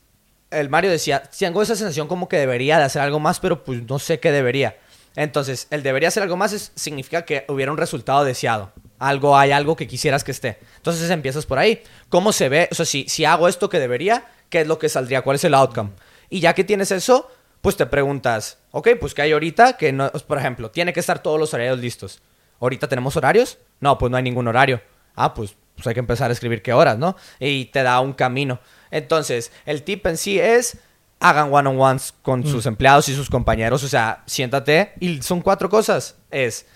el Mario decía, tengo esa sensación como que debería de hacer algo más, pero pues no sé qué debería. Entonces, el debería hacer algo más es- significa que hubiera un resultado deseado. Algo, hay algo que quisieras que esté. Entonces empiezas por ahí. ¿Cómo se ve? O sea, si, si hago esto que debería, ¿qué es lo que saldría? ¿Cuál es el outcome? Y ya que tienes eso, pues te preguntas, ok, pues ¿qué hay ahorita? Que no, por ejemplo, tiene que estar todos los horarios listos. ¿Ahorita tenemos horarios? No, pues no hay ningún horario. Ah, pues, pues hay que empezar a escribir qué horas, ¿no? Y te da un camino. Entonces, el tip en sí es hagan one-on-ones con sus empleados y sus compañeros. O sea, siéntate y son cuatro cosas. Es,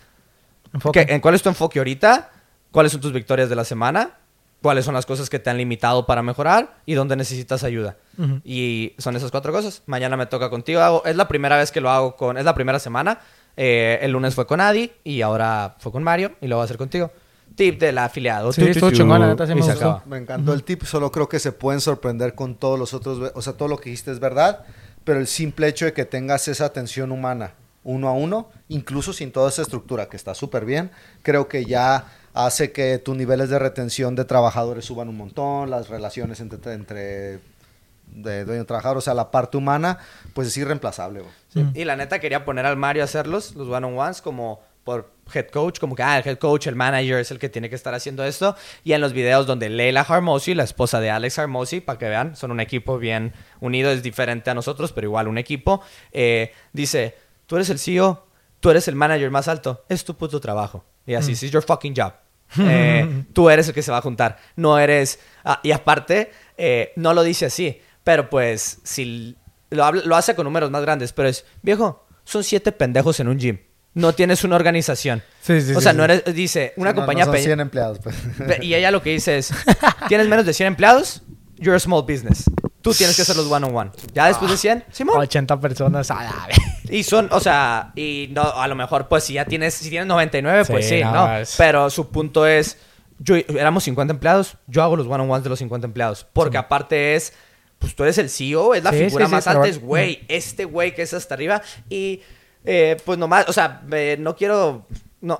Enfoque. ¿qué- ¿en cuál es tu enfoque ahorita? ¿Cuáles son tus victorias de la semana? ¿Cuáles son las cosas que te han limitado para mejorar? ¿Y dónde necesitas ayuda? Ujú. Y son esas cuatro cosas. Mañana me toca contigo. Hago, es la primera vez que lo hago con... Es la primera semana. Eh, el lunes fue con Adi y ahora fue con Mario y lo voy a hacer contigo. Tip del afiliado. Sí, Tu, tu, estuvo tu. chingón, la neta, me se gustó. acaba. Me encantó el tip, solo creo que se pueden sorprender con todos los otros, o sea, todo lo que dijiste es verdad, pero el simple hecho de que tengas esa atención humana uno a uno, incluso sin toda esa estructura, que está súper bien, creo que ya hace que tus niveles de retención de trabajadores suban un montón, las relaciones entre, entre de dueño y trabajador, o sea, la parte humana, pues es irreemplazable. Sí. Y la neta quería poner al Mario a hacerlos, los one-on-ones, como por head coach, como que ah, el head coach, el manager es el que tiene que estar haciendo esto. Y en los videos donde Leila Harmosi, la esposa de Alex Harmosi, para que vean, son un equipo bien unido, es diferente a nosotros, pero igual un equipo, eh, dice, tú eres el CEO, tú eres el manager más alto, es tu puto trabajo. Y así, it's your fucking job. Eh, tú eres el que se va a juntar, no eres... ah, y aparte, eh, no lo dice así, pero pues si lo, habla- lo hace con números más grandes, pero es, viejo, son siete pendejos en un gym. No tienes una organización. Sí, sí, o sí, sea, no eres, dice, una No, no compañía son pe- 100 empleados, pues. Y ella lo que dice es, tienes menos de 100 empleados, you're a small business. Tú tienes que hacer los one-on-one. Ya después de 100, Simón. 80 personas. a la vez. Y son, o sea, y no, a lo mejor, pues si ya tienes, si tienes 99, pues Sí, sí, no, Pero su punto es, yo, éramos 50 empleados, yo hago los one-on-ones de los 50 empleados. Porque aparte es, pues tú eres el CEO, es la Sí, figura más alta, es güey, este güey que es hasta arriba. Y, eh, pues nomás, o sea, eh, no quiero, no,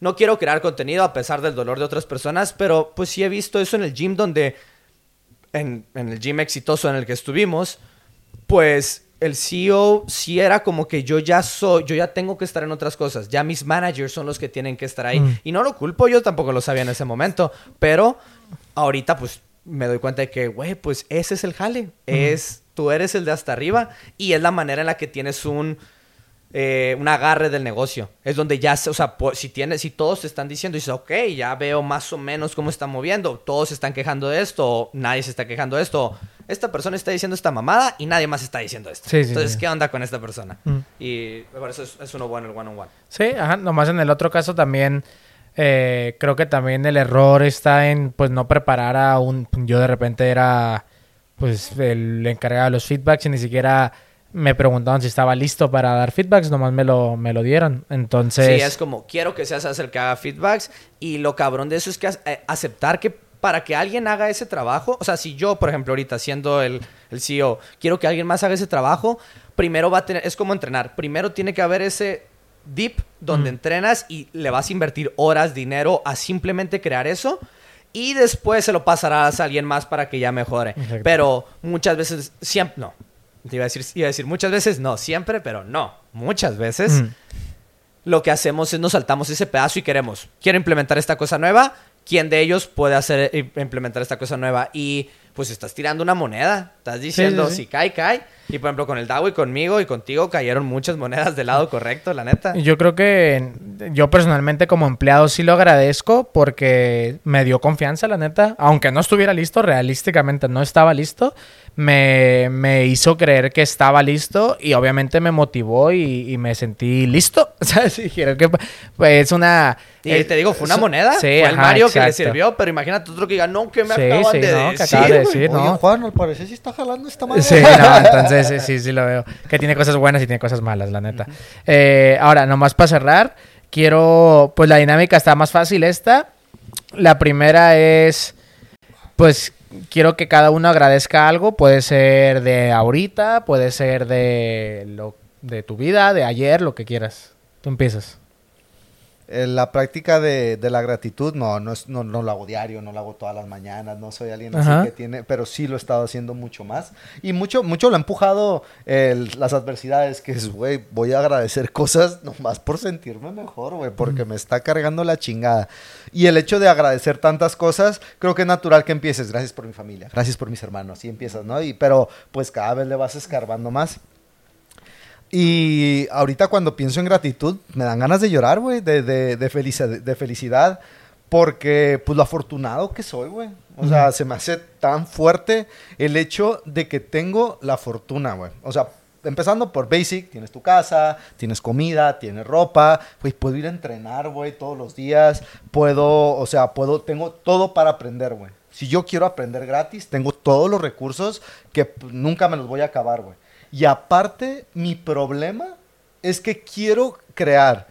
no quiero crear contenido a pesar del dolor de otras personas, pero pues sí he visto eso en el gym donde, en, en el gym exitoso en el que estuvimos, pues el CEO sí era como que yo ya soy, yo ya tengo que estar en otras cosas. Ya mis managers son los que tienen que estar ahí. Mm. Y no lo culpo, yo tampoco lo sabía en ese momento. Pero ahorita pues me doy cuenta de que, güey, pues ese es el jale. Es, tú eres el de hasta arriba y es la manera en la que tienes un... eh, un agarre del negocio. Es donde ya, se- o sea, si tienes, si todos te están diciendo, dices, ok, ya veo más o menos cómo está moviendo, todos se están quejando de esto, o nadie se está quejando de esto, esta persona está diciendo esta mamada y nadie más está diciendo esto. Sí, sí, Entonces, sí. ¿qué onda con esta persona? Mm. Y por eso es, es uno bueno el one on one. Sí, ajá. Nomás en el otro caso también eh, creo que también el error está en pues no preparar a un... Yo de repente era pues el encargado de los feedbacks y ni siquiera me preguntaban si estaba listo para dar feedbacks, nomás me lo, me lo dieron. Entonces... Sí, es como, quiero que seas el que haga feedbacks. Y lo cabrón de eso es que eh, aceptar que para que alguien haga ese trabajo, o sea, si yo, por ejemplo, ahorita siendo el, el CEO, quiero que alguien más haga ese trabajo, primero va a tener, es como entrenar, primero tiene que haber ese dip donde Mm. entrenas y le vas a invertir horas, dinero a simplemente crear eso. Y después se lo pasarás a alguien más para que ya mejore. Exacto. Pero muchas veces, siempre, no. Te iba a decir, iba a decir muchas veces, no, siempre, pero no. Muchas veces Mm. lo que hacemos es nos saltamos ese pedazo y queremos, quiero implementar esta cosa nueva, ¿quién de ellos puede hacer eh, implementar esta cosa nueva? Y pues estás tirando una moneda, estás diciendo sí, sí. si cae, cae. Y por ejemplo con el Dago y conmigo y contigo cayeron muchas monedas del lado correcto, la neta. Yo creo que yo personalmente como empleado sí lo agradezco porque me dio confianza, la neta. Aunque no estuviera listo, realísticamente no estaba listo. Me, me hizo creer que estaba listo y obviamente me motivó y, y me sentí listo. O sea, sí, creo que pues, es una... Y eh, te digo, fue una moneda, Sí, fue el ajá, Mario que le exacto. sirvió, pero imagínate otro que diga, no, que me Sí, acaban sí, de no, que decir. acaba de güey". decir, Oye, ¿no? Juan, al parecer sí está jalando esta madre. Sí, no, entonces eh, sí, sí lo veo. Que tiene cosas buenas y tiene cosas malas, la neta. Eh, ahora, nomás para cerrar, quiero, pues la dinámica está más fácil esta. La primera es, pues quiero que cada uno agradezca algo. Puede ser de ahorita, puede ser de, lo, de tu vida, de ayer, lo que quieras. Tú empiezas. Eh, La práctica de, de la gratitud, no, no, es, no, no lo hago diario, no lo hago todas las mañanas, no soy alguien Ajá. así que tiene, pero sí lo he estado haciendo mucho más. Y mucho, mucho lo ha empujado las adversidades, que es, güey, voy a agradecer cosas nomás por sentirme mejor, güey, porque me está cargando la chingada. Y el hecho de agradecer tantas cosas, creo que es natural que empieces, gracias por mi familia, gracias por mis hermanos, y empiezas, ¿no? Y, pero pues cada vez le vas escarbando más. Y ahorita cuando pienso en gratitud, me dan ganas de llorar, güey, de, de, de, felici- de felicidad, porque pues lo afortunado que soy, güey. O sea, se me hace tan fuerte el hecho de que tengo la fortuna, güey. O sea, empezando por basic, tienes tu casa, tienes comida, tienes ropa, güey, puedo ir a entrenar, güey, todos los días, puedo, o sea, puedo, tengo todo para aprender, güey. Si yo quiero aprender gratis, tengo todos los recursos que pues, nunca me los voy a acabar, güey. Y aparte, mi problema es que quiero crear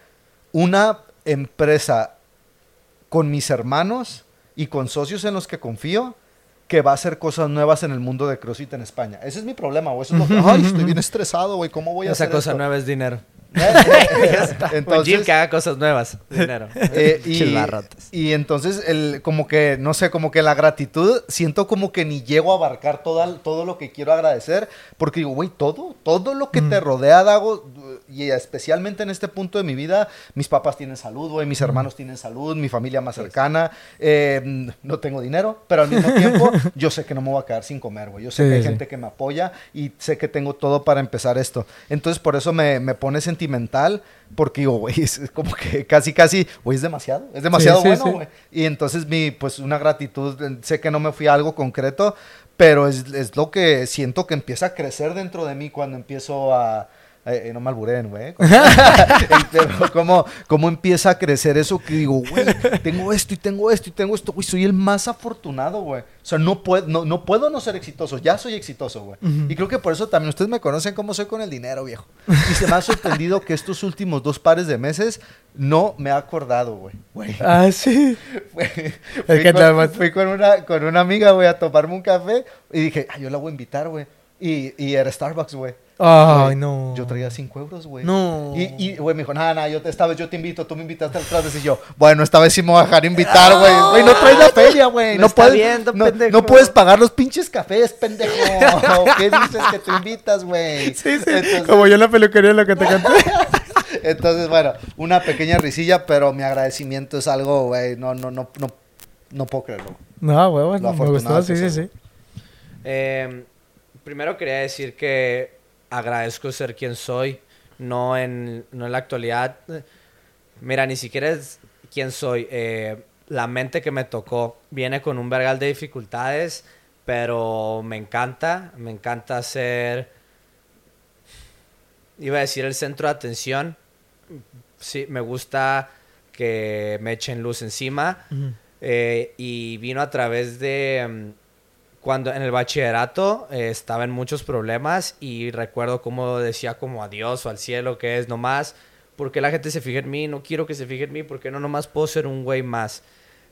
una empresa con mis hermanos y con socios en los que confío que va a hacer cosas nuevas en el mundo de CrossFit en España. Ese es mi problema, güey. Eso es lo que... Ay, estoy bien estresado, güey. ¿Cómo voy a Esa hacer cosa esto? nueva es dinero. Entonces, Un gym que haga cosas nuevas, dinero. eh, y, y entonces, el, como que, no sé, como que la gratitud, siento como que ni llego a abarcar toda, todo lo que quiero agradecer, porque digo, güey, todo, todo lo que te rodea, Dago, y especialmente en este punto de mi vida, mis papás tienen salud, güey, mis hermanos tienen salud, mi familia más cercana, eh, no tengo dinero, pero al mismo tiempo, yo sé que no me voy a quedar sin comer, güey, yo sé Sí, que hay sí. gente que me apoya y sé que tengo todo para empezar esto. Entonces, por eso me, me pone sentimental, porque digo, güey, es como que casi, casi, güey, es demasiado, es demasiado sí, bueno, sí. güey. Y entonces mi, pues una gratitud, eh, sé que no me fui a algo concreto, pero es, es lo que siento que empieza a crecer dentro de mí cuando empiezo a... eh, no me alburen, güey. Pero cómo, cómo empieza a crecer eso que digo, güey, tengo esto y tengo esto y tengo esto, güey, soy el más afortunado, güey. O sea, no puedo no, no puedo no ser exitoso, ya soy exitoso, güey. Y creo que por eso también ustedes me conocen cómo soy con el dinero, viejo. Y se me ha sorprendido que estos últimos dos pares de meses no me ha acordado, güey. Ah, sí. Fui, Es que con, fui con una, con una amiga, güey, a tomarme un café y dije, ah, yo la voy a invitar, güey. Y, y era Starbucks, güey. Ay, Güey, no. Yo traía 5 euros, güey. No. Y, y, güey, me dijo, nada, nada, yo te- esta vez yo te invito, tú me invitaste al vez y yo, bueno, esta vez sí me voy a dejar invitar, güey. Güey, no traes la feria, güey. No, está puedes, viendo, no, pendejo. no puedes pagar los pinches cafés, pendejo. ¿Qué dices que te invitas, güey? Sí, sí. Entonces- Como yo en la peluquería lo que te conté. entonces, bueno, una pequeña risilla, pero mi agradecimiento es algo, güey, no, no, no, no, no puedo creerlo. No, huevos, Lo no, me gustó, sí, sí, sí. Eh, primero quería decir que agradezco ser quien soy, no en, no en la actualidad. Mira, ni siquiera es quién soy. eh, la mente que me tocó viene con un vergal de dificultades, pero me encanta, me encanta ser, iba a decir el centro de atención. Sí, me gusta que me echen luz encima. Eh, y vino a través de mm, cuando en el bachillerato eh, estaba en muchos problemas y recuerdo cómo decía como adiós o al cielo que es nomás porque la gente se fija en mí no quiero que se fije en mí porque no nomás puedo ser un güey más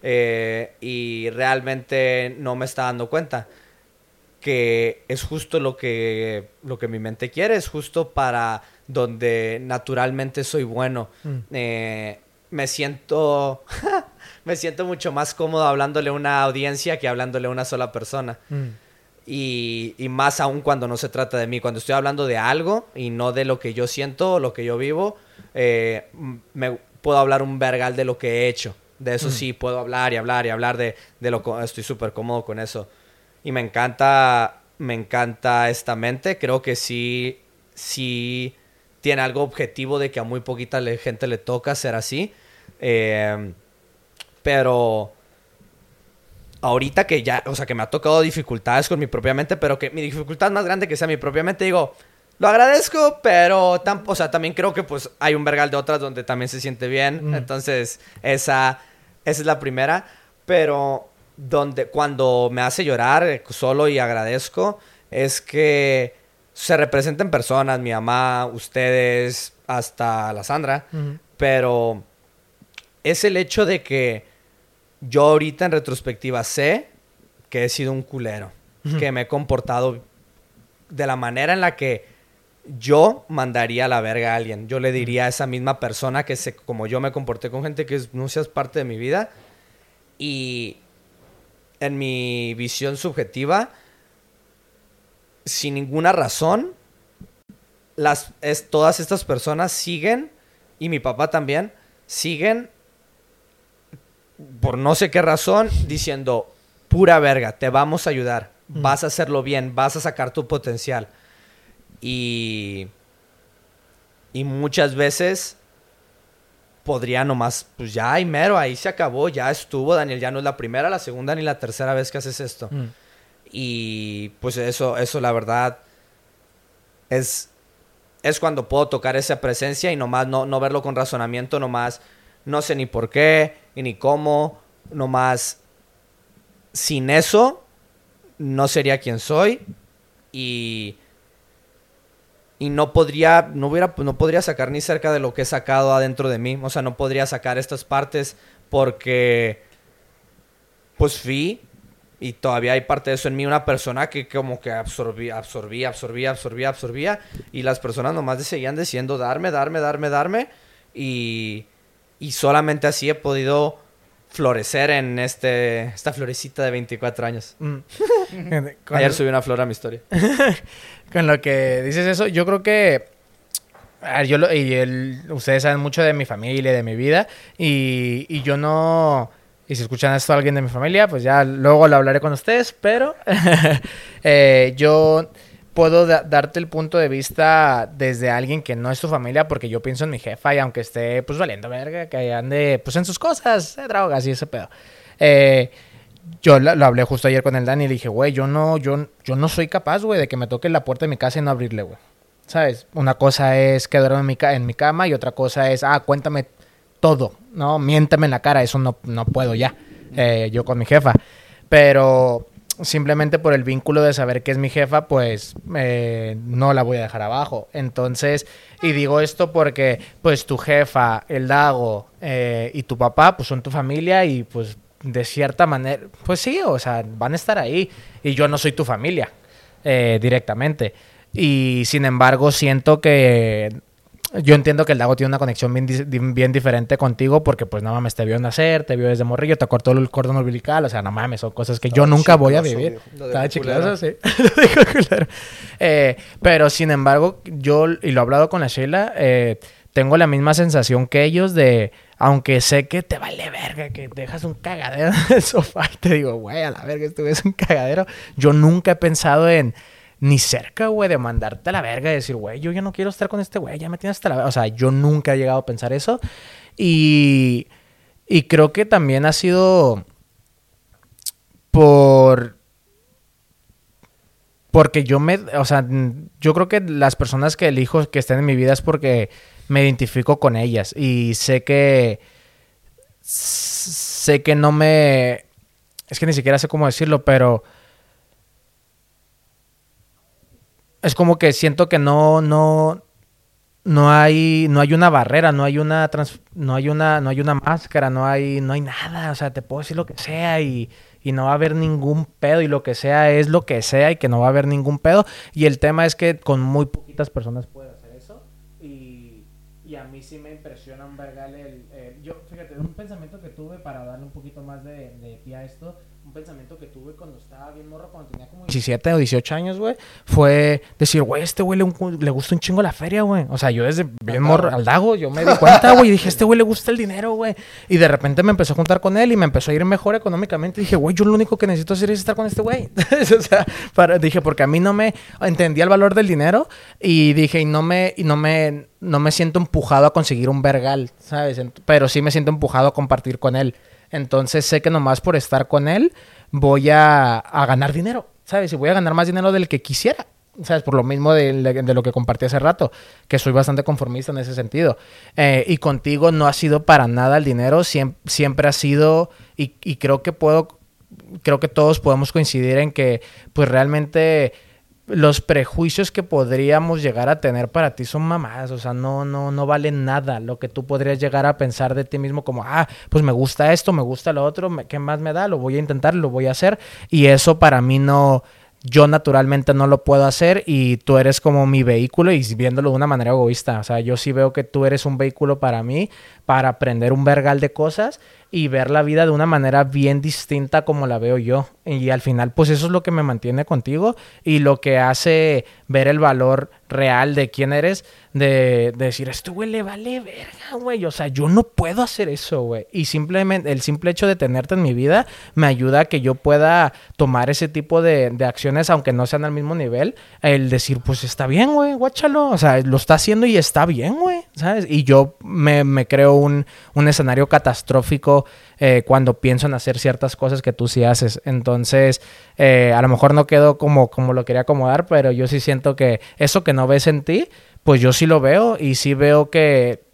Eh, y realmente no me está dando cuenta que es justo lo que lo que mi mente quiere es justo para donde naturalmente soy bueno. Mm. Eh, me siento me siento mucho más cómodo hablándole a una audiencia que hablándole a una sola persona. Mm. Y, y más aún cuando no se trata de mí. Cuando estoy hablando de algo y no de lo que yo siento o lo que yo vivo, eh, me puedo hablar un vergal de lo que he hecho. De eso sí, puedo hablar y hablar y hablar de, de lo que estoy súper cómodo con eso. Y me encanta, me encanta esta mente. Creo que sí, sí tiene algo objetivo de que a muy poquita gente le toca ser así. Eh, pero ahorita que ya, o sea, que me ha tocado dificultades con mi propia mente, pero que mi dificultad más grande que sea mi propia mente, digo, lo agradezco, pero tam- o sea, también creo que pues hay un vergal de otras donde también se siente bien. Mm. Entonces, esa, esa es la primera. Pero donde, cuando me hace llorar solo y agradezco, es que se representen personas, mi mamá, ustedes, hasta la Sandra, pero es el hecho de que yo ahorita en retrospectiva sé que he sido un culero, que me he comportado de la manera en la que yo mandaría a la verga a alguien. Yo le diría a esa misma persona que se, como yo me comporté con gente que es- no seas parte de mi vida y en mi visión subjetiva, sin ninguna razón, las, es, todas estas personas siguen, y mi papá también, siguen, por no sé qué razón, diciendo, pura verga, te vamos a ayudar, Mm. vas a hacerlo bien, vas a sacar tu potencial. Y, y muchas veces podría nomás, pues ya, hay mero, ahí se acabó, ya estuvo, Daniel, ya no es la primera, la segunda ni la tercera vez que haces esto. Mm. Y pues eso, eso la verdad es, es cuando puedo tocar esa presencia y nomás no, no verlo con razonamiento, nomás no sé ni por qué y ni cómo, nomás sin eso no sería quien soy y y no podría no hubiera no podría sacar ni cerca de lo que he sacado adentro de mí, o sea, no podría sacar estas partes porque pues fui y todavía hay parte de eso en mí, una persona que como que absorbía, absorbía, absorbía, absorbía, absorbía, y las personas nomás seguían diciendo darme, darme, darme, darme, y, y solamente así he podido florecer en este, esta florecita de 24 años. Mm. Ayer subí una flor a mi historia. Con lo que dices eso, yo creo que yo lo- y el- ustedes saben mucho de mi familia, de mi vida y, y yo no y si escuchan esto a alguien de mi familia, pues ya luego lo hablaré con ustedes, pero eh, yo puedo da- darte el punto de vista desde alguien que no es tu familia porque yo pienso en mi jefa y aunque esté pues valiendo verga, que ande pues en sus cosas, eh, drogas y ese pedo. Eh, yo lo hablé justo ayer con el Dani y dije, güey, yo no, yo, yo no soy capaz, güey, de que me toque la puerta de mi casa y no abrirle, güey. ¿Sabes? Una cosa es que duermo en mi, ca- en mi cama y otra cosa es, ah, cuéntame todo, ¿no? Miéntame en la cara, eso no, no puedo ya, eh, yo con mi jefa. Pero simplemente por el vínculo de saber que es mi jefa, pues eh, no la voy a dejar abajo. Entonces, y digo esto porque pues tu jefa, el Dago eh, y tu papá, pues son tu familia y pues de cierta manera, pues sí, o sea, van a estar ahí. Y yo no soy tu familia eh, directamente. Y sin embargo, siento que yo entiendo que el Dago tiene una conexión bien, bien diferente contigo porque pues no mames, te vio nacer, te vio desde morrillo, te cortó el cordón umbilical, o sea, no mames, son cosas que yo nunca voy a vivir. Estaba chicloso, sí. Eh, pero sin embargo, yo, y lo he hablado con la Sheila, eh, tengo la misma sensación que ellos de, aunque sé que te vale verga, que dejas un cagadero en el sofá y te digo, güey, a la verga, esto es un cagadero. Yo nunca he pensado en, ni cerca, güey, de mandarte a la verga y decir, güey, yo ya no quiero estar con este güey, ya me tienes hasta la verga. O sea, yo nunca he llegado a pensar eso. Y, y creo que también ha sido por porque yo me, o sea, yo creo que las personas que elijo que estén en mi vida es porque me identifico con ellas y sé que sé que no me es que ni siquiera sé cómo decirlo, pero es como que siento que no no no hay no hay una barrera, no hay una trans- no hay una no hay una máscara, no hay no hay nada, o sea, te puedo decir lo que sea y y no va a haber ningún pedo y lo que sea es lo que sea y que no va a haber ningún pedo. Y el tema es que con muy poquitas personas puedes hacer eso y, y a mí sí me impresiona un vergal el, el- yo fíjate un pensamiento que tuve para darle un poquito más de, de pie a esto pensamiento que tuve cuando estaba bien morro cuando tenía como 17 o 18 años güey fue decir güey este güey le, le gusta un chingo la feria güey o sea yo desde bien morro al dago yo me di cuenta güey y dije este güey le gusta el dinero güey y de repente me empezó a juntar con él y me empezó a ir mejor económicamente. Dije güey yo lo único que necesito hacer es estar con este güey o sea para, dije porque a mí no me entendía el valor del dinero y dije y no me y no me no me siento empujado a conseguir un vergal sabes pero sí me siento empujado a compartir con él entonces sé que nomás por estar con él voy a, a ganar dinero, ¿sabes? Y voy a ganar más dinero del que quisiera, ¿sabes? Por lo mismo de, lo que compartí hace rato, que soy bastante conformista en ese sentido. Eh, y contigo no ha sido para nada el dinero, siem- siempre ha sido, y, y creo que puedo, creo que todos podemos coincidir en que, pues realmente los prejuicios que podríamos llegar a tener para ti son mamadas, o sea, no, no, no valen nada lo que tú podrías llegar a pensar de ti mismo como, ah, pues me gusta esto, me gusta lo otro, ¿qué más me da? Lo voy a intentar, lo voy a hacer, y eso para mí no, yo naturalmente no lo puedo hacer y tú eres como mi vehículo y viéndolo de una manera egoísta, o sea, yo sí veo que tú eres un vehículo para mí, para aprender un vergal de cosas y ver la vida de una manera bien distinta como la veo yo. Y al final, pues eso es lo que me mantiene contigo y lo que hace ver el valor real de quién eres, de, de decir, este güey le vale verga, güey. O sea, yo no puedo hacer eso, güey. Y simplemente el simple hecho de tenerte en mi vida me ayuda a que yo pueda tomar ese tipo de, de acciones, aunque no sean al mismo nivel. El decir, pues está bien, güey, guáchalo. O sea, lo está haciendo y está bien, güey, ¿sabes? Y yo me, me creo un, un escenario catastrófico eh, cuando pienso en hacer ciertas cosas que tú sí haces. Entonces, eh, a lo mejor no quedó como, como lo quería acomodar, pero yo sí siento que eso que no ves en ti, pues yo sí lo veo y sí veo que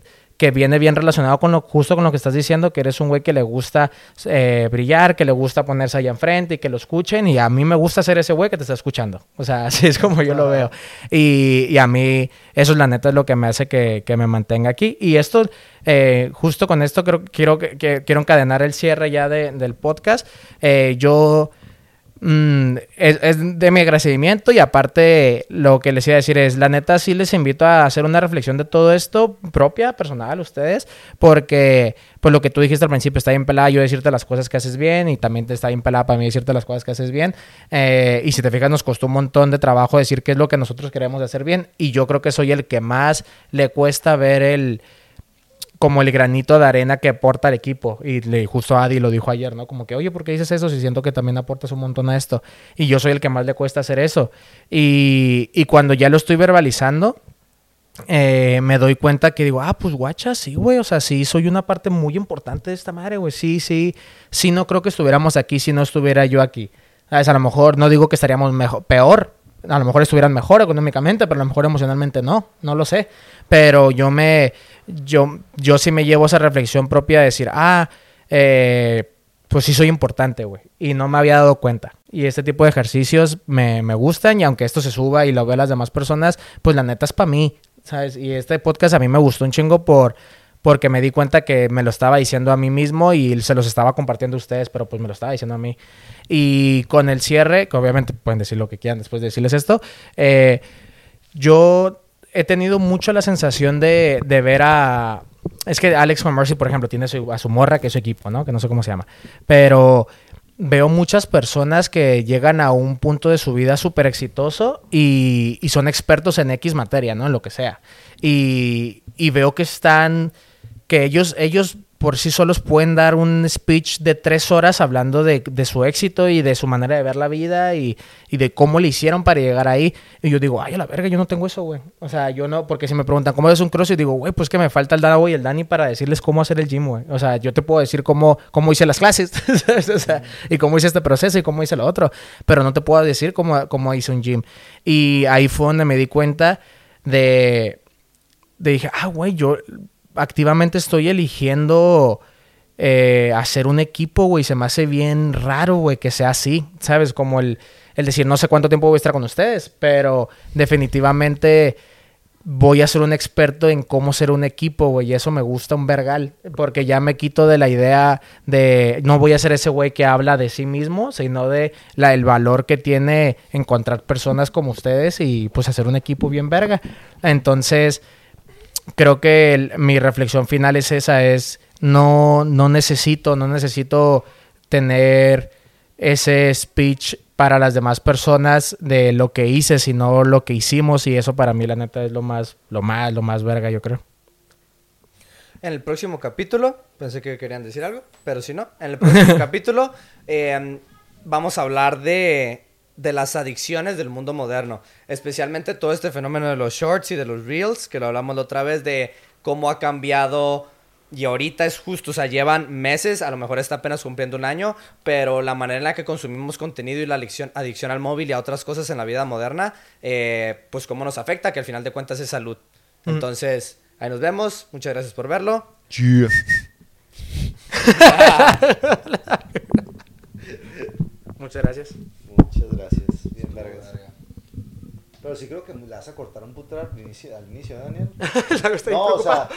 que viene bien relacionado con lo justo con lo que estás diciendo, que eres un güey que le gusta eh, brillar, que le gusta ponerse allá enfrente y que lo escuchen. Y a mí me gusta ser ese güey que te está escuchando. O sea, así es como yo lo veo. Y, y a mí, eso es la neta, es lo que me hace que, que me mantenga aquí. Y esto, eh, justo con esto, creo, quiero, que, quiero encadenar el cierre ya de- del podcast. Eh, yo. Mm, es, es de mi agradecimiento y aparte lo que les iba a decir es, la neta sí les invito a hacer una reflexión de todo esto propia, personal, ustedes, porque pues lo que tú dijiste al principio está bien pelada yo decirte las cosas que haces bien y también te está bien pelada para mí decirte las cosas que haces bien Eh, y si te fijas nos costó un montón de trabajo decir qué es lo que nosotros queremos hacer bien y yo creo que soy el que más le cuesta ver el como el granito de arena que aporta al equipo. Y le, justo Adi lo dijo ayer, ¿no? Como que, oye, ¿por qué dices eso? Si siento que también aportas un montón a esto. Y yo soy el que más le cuesta hacer eso. Y, y cuando ya lo estoy verbalizando, eh, me doy cuenta que digo, ah, pues guacha, sí, güey, o sea, sí, soy una parte muy importante de esta madre, güey, sí, sí, sí, no creo que estuviéramos aquí si no estuviera yo aquí. ¿Sabes? A lo mejor no digo que estaríamos mejor, peor, a lo mejor estuvieran mejor económicamente, pero a lo mejor emocionalmente no, no lo sé. Pero yo me, yo, yo sí me llevo esa reflexión propia de decir, ah, eh, pues sí soy importante, güey. Y no me había dado cuenta. Y este tipo de ejercicios me, me gustan y aunque esto se suba y lo vean las demás personas, pues la neta es para mí, ¿sabes? Y este podcast a mí me gustó un chingo por porque me di cuenta que me lo estaba diciendo a mí mismo y se los estaba compartiendo a ustedes, pero pues me lo estaba diciendo a mí. Y con el cierre, que obviamente pueden decir lo que quieran después de decirles esto, eh, yo he tenido mucho la sensación de, de ver a... Es que Alex Van Mercy, por ejemplo, tiene su- a su morra, que es su equipo, ¿no? Que no sé cómo se llama. Pero veo muchas personas que llegan a un punto de su vida súper exitoso y, y son expertos en X materia, ¿no? En lo que sea. Y, y veo que están, que ellos, ellos por sí solos pueden dar un speech de tres horas hablando de, su éxito y de su manera de ver la vida y, de cómo le hicieron para llegar ahí. Y yo digo, ay, a la verga, yo no tengo eso, güey. O sea, yo no, porque si me preguntan cómo es un crossfit, digo, güey, pues que me falta el Davo y el Dani para decirles cómo hacer el gym, güey. O sea, yo te puedo decir cómo, cómo hice las clases, y cómo hice este proceso y cómo hice lo otro, pero no te puedo decir cómo, cómo hice un gym. Y ahí fue donde me di cuenta de, de dije, ah, güey, yo activamente estoy eligiendo eh, hacer un equipo, güey. Se me hace bien raro, güey, que sea así, ¿sabes? Como el, el decir, no sé cuánto tiempo voy a estar con ustedes, pero definitivamente voy a ser un experto en cómo ser un equipo, güey. Y eso me gusta un vergal, porque ya me quito de la idea de, no voy a ser ese güey que habla de sí mismo, sino de la, el valor que tiene encontrar personas como ustedes y pues hacer un equipo bien verga. Entonces creo que el- mi reflexión final es esa, es no, no necesito, no necesito tener ese speech para las demás personas de lo que hice, sino lo que hicimos y eso para mí la neta es lo más, lo más, lo más verga yo creo. En el próximo capítulo, pensé que querían decir algo, pero si no, en el próximo capítulo eh, vamos a hablar de, de las adicciones del mundo moderno, especialmente todo este fenómeno de los shorts y de los reels, que lo hablamos la otra vez, de cómo ha cambiado y ahorita es justo, o sea, llevan meses, a lo mejor está apenas cumpliendo un año, pero la manera en la que consumimos contenido y la adicción, adicción al móvil y a otras cosas en la vida moderna, eh, pues cómo nos afecta, que al final de cuentas es salud. Entonces, ahí nos vemos, muchas gracias por verlo. Muchas gracias. Muchas gracias. Bien vergas. Pero sí creo que le vas a cortar un puto al inicio, al inicio ¿eh, Daniel? No, o sea,